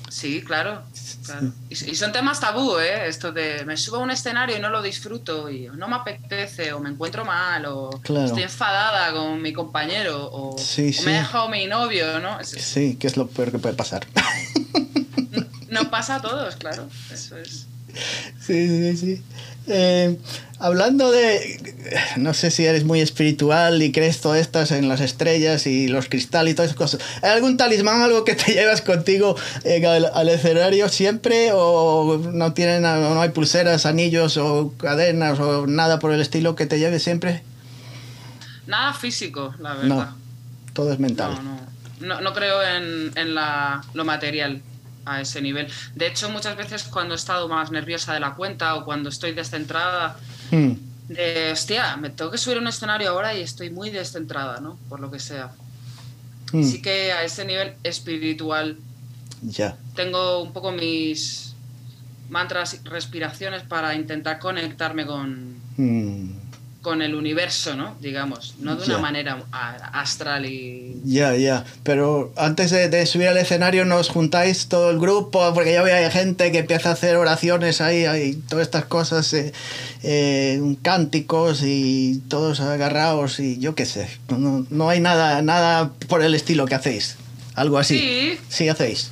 [SPEAKER 2] Sí, claro. claro. Y, y son temas tabú, ¿eh? Esto de me subo a un escenario y no lo disfruto, y no me apetece, o me encuentro mal, o
[SPEAKER 1] Claro.
[SPEAKER 2] estoy enfadada con mi compañero, o,
[SPEAKER 1] Sí,
[SPEAKER 2] o
[SPEAKER 1] sí.
[SPEAKER 2] me ha dejado mi novio, ¿no?
[SPEAKER 1] Sí, que es lo peor que puede pasar. <laughs>
[SPEAKER 2] Nos pasa a todos, claro. Eso es.
[SPEAKER 1] Sí, sí, sí. Eh, hablando de, no sé si eres muy espiritual y crees todas estas en las estrellas y los cristales y todas esas cosas. ¿Hay algún talismán, algo que te <laughs> llevas contigo eh, al, al escenario siempre o no tienen, no hay pulseras, anillos o cadenas o nada por el estilo que te lleves siempre?
[SPEAKER 2] Nada físico, la verdad.
[SPEAKER 1] No, todo es mental.
[SPEAKER 2] No, no. No, no creo en, en la, lo material a ese nivel. De hecho, muchas veces cuando he estado más nerviosa de la cuenta o cuando estoy descentrada,
[SPEAKER 1] Hmm,
[SPEAKER 2] de hostia, me tengo que subir a un escenario ahora y estoy muy descentrada, ¿no? Por lo que sea.
[SPEAKER 1] hmm,
[SPEAKER 2] Sí que a ese nivel espiritual
[SPEAKER 1] Ya.
[SPEAKER 2] tengo un poco mis mantras y respiraciones para intentar conectarme con,
[SPEAKER 1] Hmm,
[SPEAKER 2] con el universo, ¿no? Digamos, no de una manera a- astral y...
[SPEAKER 1] Ya, ya. Pero antes de, de subir al escenario nos juntáis todo el grupo, porque ya veo hay gente que empieza a hacer oraciones ahí, hay todas estas cosas, eh, eh, cánticos y todos agarrados y yo qué sé. No, no, no hay nada, nada por el estilo que hacéis. Algo así.
[SPEAKER 2] Sí,
[SPEAKER 1] Sí, hacéis.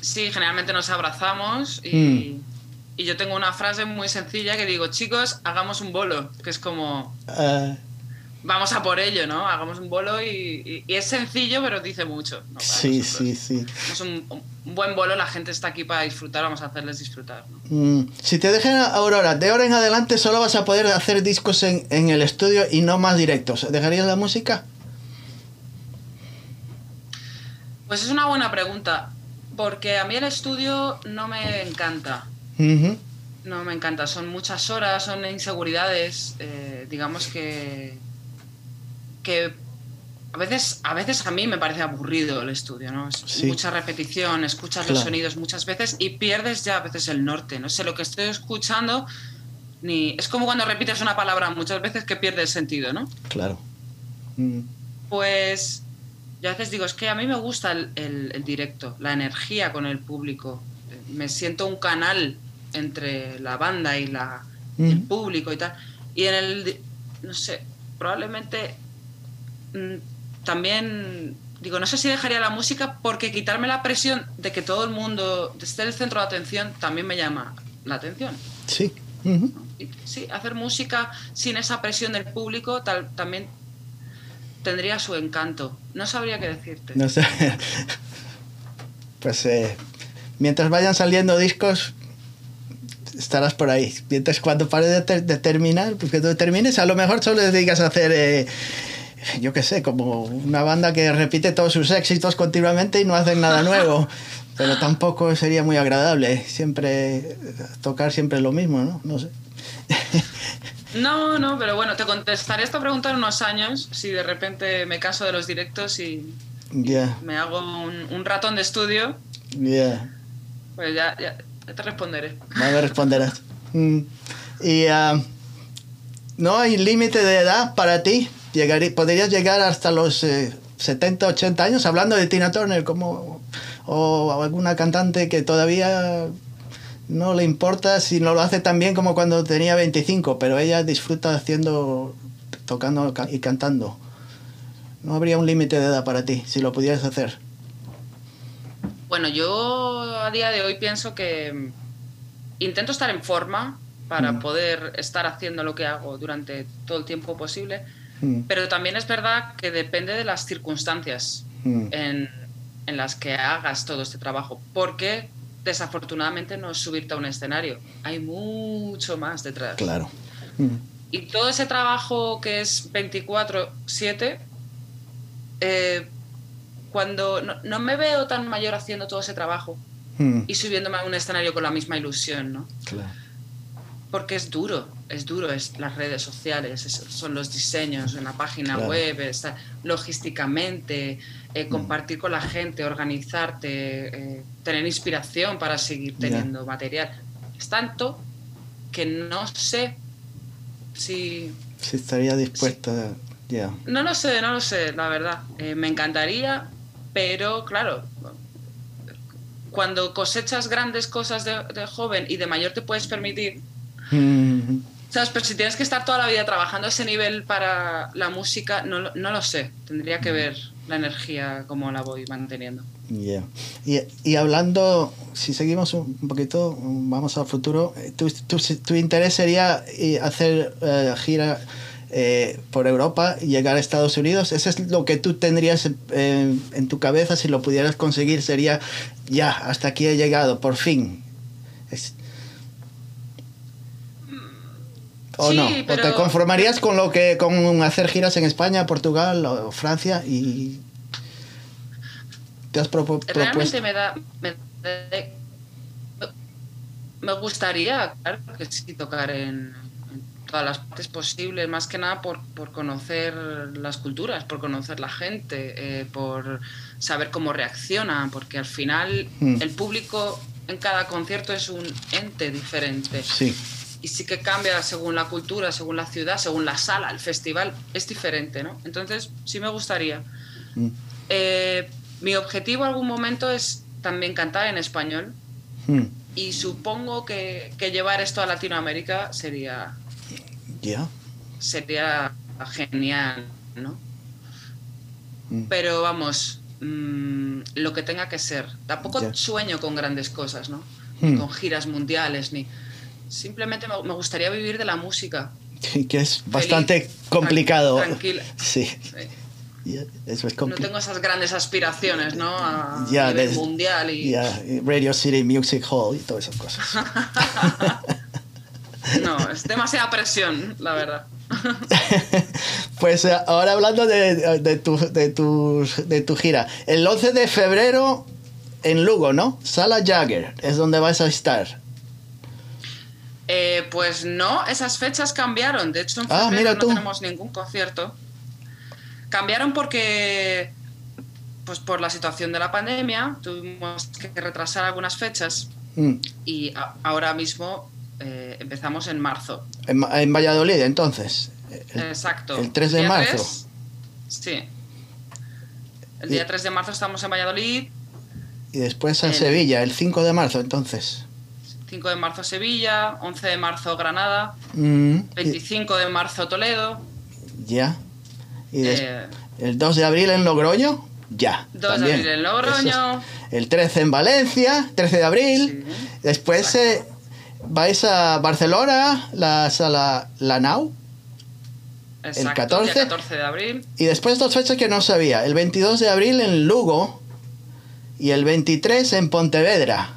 [SPEAKER 2] sí, generalmente nos abrazamos y,
[SPEAKER 1] Mm.
[SPEAKER 2] Y yo tengo una frase muy sencilla que digo, chicos, hagamos un bolo, que es como,
[SPEAKER 1] Ah,
[SPEAKER 2] vamos a por ello, ¿no? Hagamos un bolo y, y- y es sencillo, pero dice mucho.
[SPEAKER 1] Sí,
[SPEAKER 2] nosotros.
[SPEAKER 1] sí, sí.
[SPEAKER 2] Es un, un buen bolo, la gente está aquí para disfrutar, vamos a hacerles disfrutar. ¿no?
[SPEAKER 1] Mm, Si te dejan Aurora, de ahora en adelante solo vas a poder hacer discos en, en el estudio y no más directos. ¿Dejarías la música?
[SPEAKER 2] Pues es una buena pregunta, porque a mí el estudio no me encanta. No me encanta, son muchas horas, son inseguridades, eh, digamos que, que a veces, a veces a mí me parece aburrido el estudio, ¿no? Es
[SPEAKER 1] Sí.
[SPEAKER 2] mucha repetición, escuchas los sonidos muchas veces y pierdes ya a veces el norte, no sé lo que estoy escuchando, ni es como cuando repites una palabra muchas veces que pierde el sentido, ¿no?
[SPEAKER 1] Claro. Mm,
[SPEAKER 2] Pues yo a veces digo, es que a mí me gusta el, el- el directo, la energía con el público. Me siento un canal entre la banda y la, y el público y tal. Y en el, no sé, probablemente mm, también, digo, no sé si dejaría la música porque quitarme la presión de que todo el mundo esté el centro de atención también me llama la atención.
[SPEAKER 1] Sí.
[SPEAKER 2] Sí, hacer música sin esa presión del público tal, también tendría su encanto. No sabría qué decirte.
[SPEAKER 1] No sé. <laughs> Pues eh, mientras vayan saliendo discos, estarás por ahí. Mientras cuando pare de, ter- de terminar, pues que tú termines, a lo mejor solo te dedicas a hacer, eh, yo qué sé, como una banda que repite todos sus éxitos continuamente y no hacen nada <laughs> nuevo. Pero tampoco sería muy agradable. Siempre tocar siempre lo mismo, ¿no? No sé. <laughs>
[SPEAKER 2] No, no, pero bueno, te contestaré esta pregunta en unos años si de repente me caso de los directos y me hago un, un ratón de estudio,
[SPEAKER 1] ya.
[SPEAKER 2] Pues ya, ya- ya te responderé.
[SPEAKER 1] No me responderás. Mm. Y ah, no hay límite de edad para ti. Podrías llegar hasta los eh, 70, 80 años, hablando de Tina Turner, como, o alguna cantante que todavía no le importa si no lo hace tan bien como cuando tenía 25, pero ella disfruta haciendo, tocando ca- y cantando. No habría un límite de edad para ti, si lo pudieras hacer.
[SPEAKER 2] Bueno, yo a día de hoy pienso que mm, intento estar en forma para
[SPEAKER 1] Mm.
[SPEAKER 2] poder estar haciendo lo que hago durante todo el tiempo posible,
[SPEAKER 1] Mm,
[SPEAKER 2] pero también es verdad que depende de las circunstancias
[SPEAKER 1] mm,
[SPEAKER 2] en, en las que hagas todo este trabajo, porque desafortunadamente no es subirte a un escenario, hay mucho más detrás.
[SPEAKER 1] claro.
[SPEAKER 2] Y todo ese trabajo que es 24/7, eh, cuando no, no me veo tan mayor haciendo todo ese trabajo
[SPEAKER 1] mm,
[SPEAKER 2] y subiéndome a un escenario con la misma ilusión, ¿no?
[SPEAKER 1] claro.
[SPEAKER 2] Porque es duro, es duro, es las redes sociales, es- son los diseños en la página
[SPEAKER 1] Claro.
[SPEAKER 2] web, está, logísticamente, eh, compartir con la gente, organizarte, eh, tener inspiración para seguir teniendo material. Es tanto que no sé si...
[SPEAKER 1] Si estaría dispuesta, ya.
[SPEAKER 2] No lo sé, no lo sé, la verdad. Eh, me encantaría, pero claro, cuando cosechas grandes cosas de, de joven y de mayor te puedes permitir,
[SPEAKER 1] Mm,
[SPEAKER 2] ¿sabes? Pero si tienes que estar toda la vida trabajando a ese nivel para la música, no, lo- no lo sé. Tendría que ver la energía, cómo la voy manteniendo.
[SPEAKER 1] ya. Y, y hablando, si seguimos un poquito, vamos al futuro, eh, tu, tu, tu interés sería eh, hacer eh, gira eh, por Europa y llegar a Estados Unidos. ¿Eso es lo que tú tendrías eh, en tu cabeza si lo pudieras conseguir? Sería, ya, hasta aquí he llegado, por fin. Es- ¿O
[SPEAKER 2] Sí,
[SPEAKER 1] no? ¿O te conformarías con lo que con hacer giras en España, Portugal o Francia y te has propo- propuesto?
[SPEAKER 2] Realmente me da... Me, me- me gustaría, claro que sí, tocar en todas las partes posibles, más que nada por, por conocer las culturas, por conocer la gente, eh, por saber cómo reacciona, porque al final
[SPEAKER 1] Mm.
[SPEAKER 2] el público en cada concierto es un ente diferente.
[SPEAKER 1] Sí,
[SPEAKER 2] y sí que cambia según la cultura, según la ciudad, según la sala, el festival, es diferente, ¿no? Entonces, sí me gustaría.
[SPEAKER 1] Mm.
[SPEAKER 2] Eh, mi objetivo algún momento es también cantar en español
[SPEAKER 1] Mm.
[SPEAKER 2] y supongo que, que llevar esto a Latinoamérica sería, sería genial, ¿no?
[SPEAKER 1] Mm.
[SPEAKER 2] Pero vamos, mm, lo que tenga que ser. Tampoco sueño con grandes cosas, ¿no? Ni
[SPEAKER 1] Mm.
[SPEAKER 2] con giras mundiales, ni... Simplemente me, gustaría vivir de la música. <laughs>
[SPEAKER 1] que es bastante complicado.
[SPEAKER 2] tranquila. <laughs>
[SPEAKER 1] Sí, eso es
[SPEAKER 2] No tengo esas grandes aspiraciones, ¿no? A
[SPEAKER 1] Ya,
[SPEAKER 2] nivel mundial y
[SPEAKER 1] Radio City Music Hall y todas esas cosas. <laughs>
[SPEAKER 2] No, es demasiada presión, la verdad. <laughs>
[SPEAKER 1] pues eh, ahora hablando de, de tu, de, tu, de tu gira. El 11 de febrero en Lugo, ¿no? Sala Jagger es donde vas a estar.
[SPEAKER 2] Eh, pues no, esas fechas cambiaron. De hecho, en
[SPEAKER 1] Ah,
[SPEAKER 2] febrero
[SPEAKER 1] mira
[SPEAKER 2] no
[SPEAKER 1] tú.
[SPEAKER 2] tenemos ningún concierto. Cambiaron porque, pues por la situación de la pandemia, tuvimos que retrasar algunas fechas
[SPEAKER 1] Mm.
[SPEAKER 2] y a- ahora mismo eh, empezamos en marzo.
[SPEAKER 1] En, en Valladolid, entonces. El-
[SPEAKER 2] Exacto.
[SPEAKER 1] el 3 de marzo.
[SPEAKER 2] 3, sí. El
[SPEAKER 1] Y-
[SPEAKER 2] día 3 de marzo estamos en Valladolid,
[SPEAKER 1] Y después en
[SPEAKER 2] El-
[SPEAKER 1] Sevilla, el 5 de marzo, entonces.
[SPEAKER 2] 5 de marzo Sevilla, 11 de marzo Granada,
[SPEAKER 1] Mm, y-
[SPEAKER 2] 25 de marzo Toledo,
[SPEAKER 1] ya. Y des-
[SPEAKER 2] eh,
[SPEAKER 1] el 2 de abril en Logroño, ya.
[SPEAKER 2] 2 de
[SPEAKER 1] también.
[SPEAKER 2] abril en Logroño.
[SPEAKER 1] es. El 13 en Valencia, 13 de abril.
[SPEAKER 2] Sí.
[SPEAKER 1] Después eh, vais a Barcelona, la sala La Nau.
[SPEAKER 2] Exacto,
[SPEAKER 1] 14.
[SPEAKER 2] día 14 de abril.
[SPEAKER 1] Y después dos fechas que no sabía. El 22 de abril en Lugo y el 23 en Pontevedra.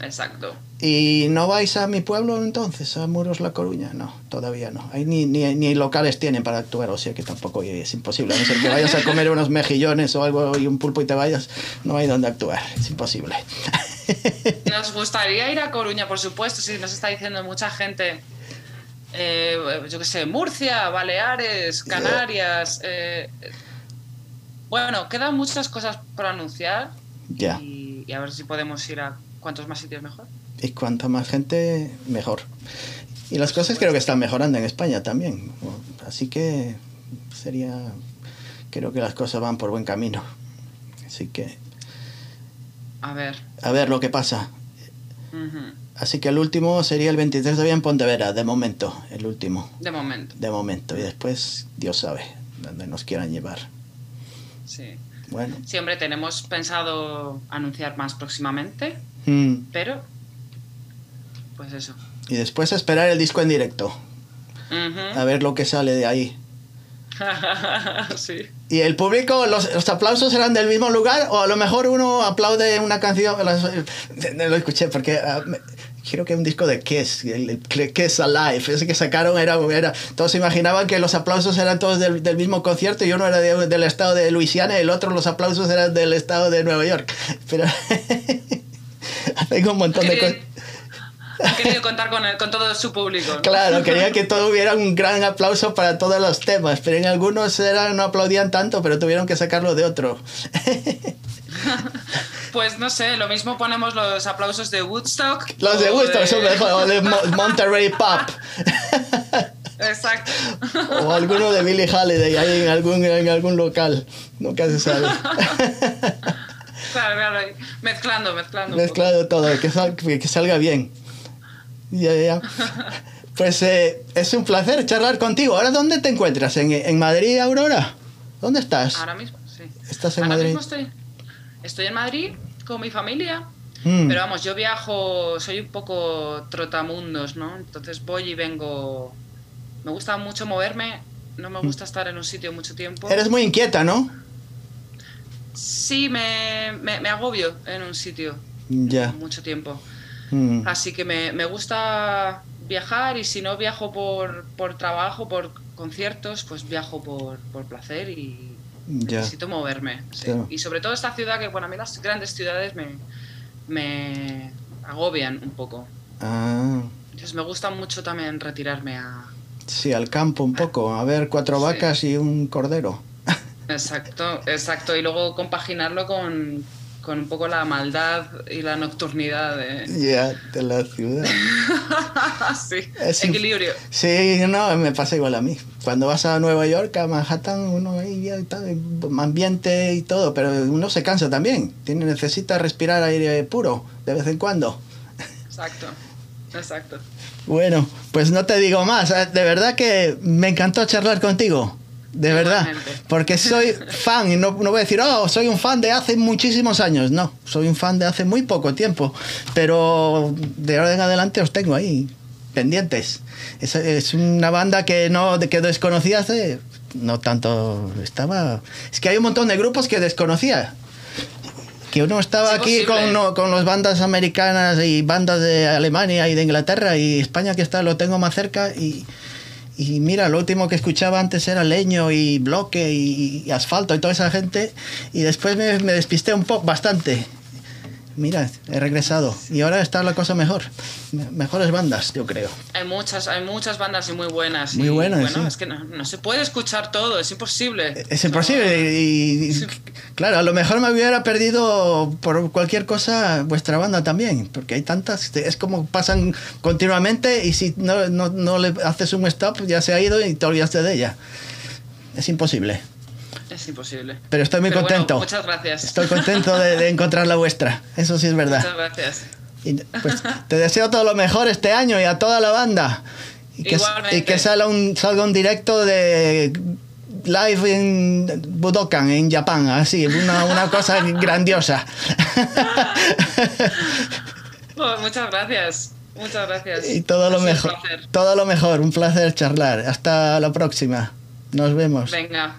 [SPEAKER 2] Exacto.
[SPEAKER 1] ¿Y no vais a mi pueblo entonces, a Muros La Coruña? No, todavía no. Ahí ni, ni, ni locales tienen para actuar, o sea que tampoco es imposible. A no ser que vayas a comer unos mejillones o algo y un pulpo y te vayas, no hay donde actuar. Es imposible. <laughs>
[SPEAKER 2] Nos gustaría ir a Coruña, por supuesto, sí, nos está diciendo mucha gente. eh, yo qué sé, Murcia, Baleares, Canarias. eh, bueno, quedan muchas cosas por anunciar
[SPEAKER 1] ya.
[SPEAKER 2] y, y a ver si podemos ir a cuantos más sitios mejor.
[SPEAKER 1] Y cuanta más gente, mejor. Y las cosas creo que están mejorando en España también. Así que sería. Creo que las cosas van por buen camino. Así que.
[SPEAKER 2] A ver.
[SPEAKER 1] A ver lo que pasa. Así que el último sería el 23 de abril en Pontevedra, de momento. El último.
[SPEAKER 2] De momento,
[SPEAKER 1] De momento. Y después, Dios sabe dónde nos quieran llevar.
[SPEAKER 2] sí.
[SPEAKER 1] Bueno.
[SPEAKER 2] Siempre tenemos pensado anunciar más próximamente,
[SPEAKER 1] Mm.
[SPEAKER 2] pero. Pues eso.
[SPEAKER 1] Y después esperar el disco en directo. A ver lo que sale de ahí. <laughs>
[SPEAKER 2] sí.
[SPEAKER 1] ¿Y el público, los, los aplausos eran del mismo lugar? ¿O a lo mejor uno aplaude una canción? las- No lo escuché porque ah, me- creo que un disco de Kiss, el, el Kiss Alive, ese que sacaron era, era... Todos se imaginaban que los aplausos eran todos del, del mismo concierto y uno era de- del estado de Luisiana y el otro los aplausos eran del estado de Nueva York. Pero <laughs> tengo un montón de cosas... <laughs>
[SPEAKER 2] Ha querido contar con, el- con todo su público. ¿no?
[SPEAKER 1] Claro, <laughs> quería que todo hubiera un gran aplauso para todos los temas, pero en algunos eran, no aplaudían tanto, pero tuvieron que sacarlo de otro. <laughs>
[SPEAKER 2] Pues no sé, lo mismo ponemos los aplausos de Woodstock.
[SPEAKER 1] Los de Woodstock son mejor, o de Mo- Monterey Pop,
[SPEAKER 2] Exacto.
[SPEAKER 1] o alguno de Billie Holiday ahí en algún, en algún local, nunca se sabe.
[SPEAKER 2] Claro, claro, mezclando, mezclando. un
[SPEAKER 1] Mezclado todo, que, sal- que salga bien. Ya, ya. Pues eh, es un placer charlar contigo. ¿Ahora dónde te encuentras? ¿En, en Madrid, Aurora? ¿Dónde estás?
[SPEAKER 2] Ahora mismo, sí.
[SPEAKER 1] ¿Estás en
[SPEAKER 2] Ahora
[SPEAKER 1] Madrid?
[SPEAKER 2] mismo estoy, estoy en Madrid con mi familia.
[SPEAKER 1] Mm.
[SPEAKER 2] Pero vamos, yo viajo, soy un poco trotamundos, ¿no? Entonces voy y vengo. Me gusta mucho moverme, no me gusta estar en un sitio mucho tiempo.
[SPEAKER 1] Mm. Eres muy inquieta, ¿no?
[SPEAKER 2] Sí, me, me, me agobio en un sitio
[SPEAKER 1] Ya.
[SPEAKER 2] mucho tiempo.
[SPEAKER 1] Mm.
[SPEAKER 2] Así que me, me gusta viajar y si no viajo por, por trabajo, por conciertos, pues viajo por, por placer y
[SPEAKER 1] Ya.
[SPEAKER 2] necesito moverme. sí.
[SPEAKER 1] Claro.
[SPEAKER 2] Y sobre todo esta ciudad, que bueno, a mí las grandes ciudades me, me agobian un poco.
[SPEAKER 1] Ah.
[SPEAKER 2] Entonces me gusta mucho también retirarme a...
[SPEAKER 1] Sí, al campo un poco, a ver cuatro
[SPEAKER 2] Sí.
[SPEAKER 1] vacas y un cordero.
[SPEAKER 2] Exacto, exacto. Y luego compaginarlo con, con un poco la maldad y la nocturnidad de...
[SPEAKER 1] La ciudad. <laughs>
[SPEAKER 2] sí,
[SPEAKER 1] Es
[SPEAKER 2] equilibrio.
[SPEAKER 1] Sí, no, me pasa igual a mí. Cuando vas a Nueva York, a Manhattan, uno ahí está, ambiente y todo, pero uno se cansa también. Tiene, necesita respirar aire puro de vez en cuando.
[SPEAKER 2] Exacto, exacto.
[SPEAKER 1] Bueno, pues no te digo más. eh, De verdad que me encantó charlar contigo. De verdad. Porque soy fan y no, no voy a decir, oh, soy un fan de hace muchísimos años. No, soy un fan de hace muy poco tiempo. Pero de ahora en adelante os tengo ahí. pendientes. Es, es una banda que no que desconocía hace no tanto estaba es que hay un montón de grupos que desconocía que uno estaba
[SPEAKER 2] Es
[SPEAKER 1] aquí con, no- con las bandas americanas y bandas de Alemania y de Inglaterra y España que está lo tengo más cerca y, y mira, lo último que escuchaba antes era leño y bloque y, asfalto y toda esa gente y después me, me despisté un poco bastante. Mira, he regresado y ahora está la cosa mejor. Me- Mejores bandas, yo creo.
[SPEAKER 2] Hay muchas, hay muchas bandas y muy buenas.
[SPEAKER 1] Muy buenas,
[SPEAKER 2] Bueno,
[SPEAKER 1] sí.
[SPEAKER 2] es que no, no se puede escuchar todo, es imposible.
[SPEAKER 1] Es imposible y, y- claro, a lo mejor me hubiera perdido por cualquier cosa vuestra banda también, porque hay tantas, es como pasan continuamente y si no, no, no le haces un stop ya se ha ido y te olvidaste de ella. Es imposible.
[SPEAKER 2] Es imposible.
[SPEAKER 1] Pero estoy muy
[SPEAKER 2] Pero bueno,
[SPEAKER 1] contento.
[SPEAKER 2] muchas gracias.
[SPEAKER 1] Estoy contento de, de encontrar la vuestra, eso sí es verdad.
[SPEAKER 2] Muchas gracias.
[SPEAKER 1] Y, pues, te deseo todo lo mejor este año y a toda la banda. Y que, y que salga, un, salga un directo de live en Budokan, en Japón, así, una, una cosa <laughs> grandiosa.
[SPEAKER 2] Oh, muchas gracias. Muchas gracias.
[SPEAKER 1] y todo
[SPEAKER 2] Ha
[SPEAKER 1] lo mejor. Todo lo mejor, un placer charlar. Hasta la próxima. Nos vemos.
[SPEAKER 2] Venga.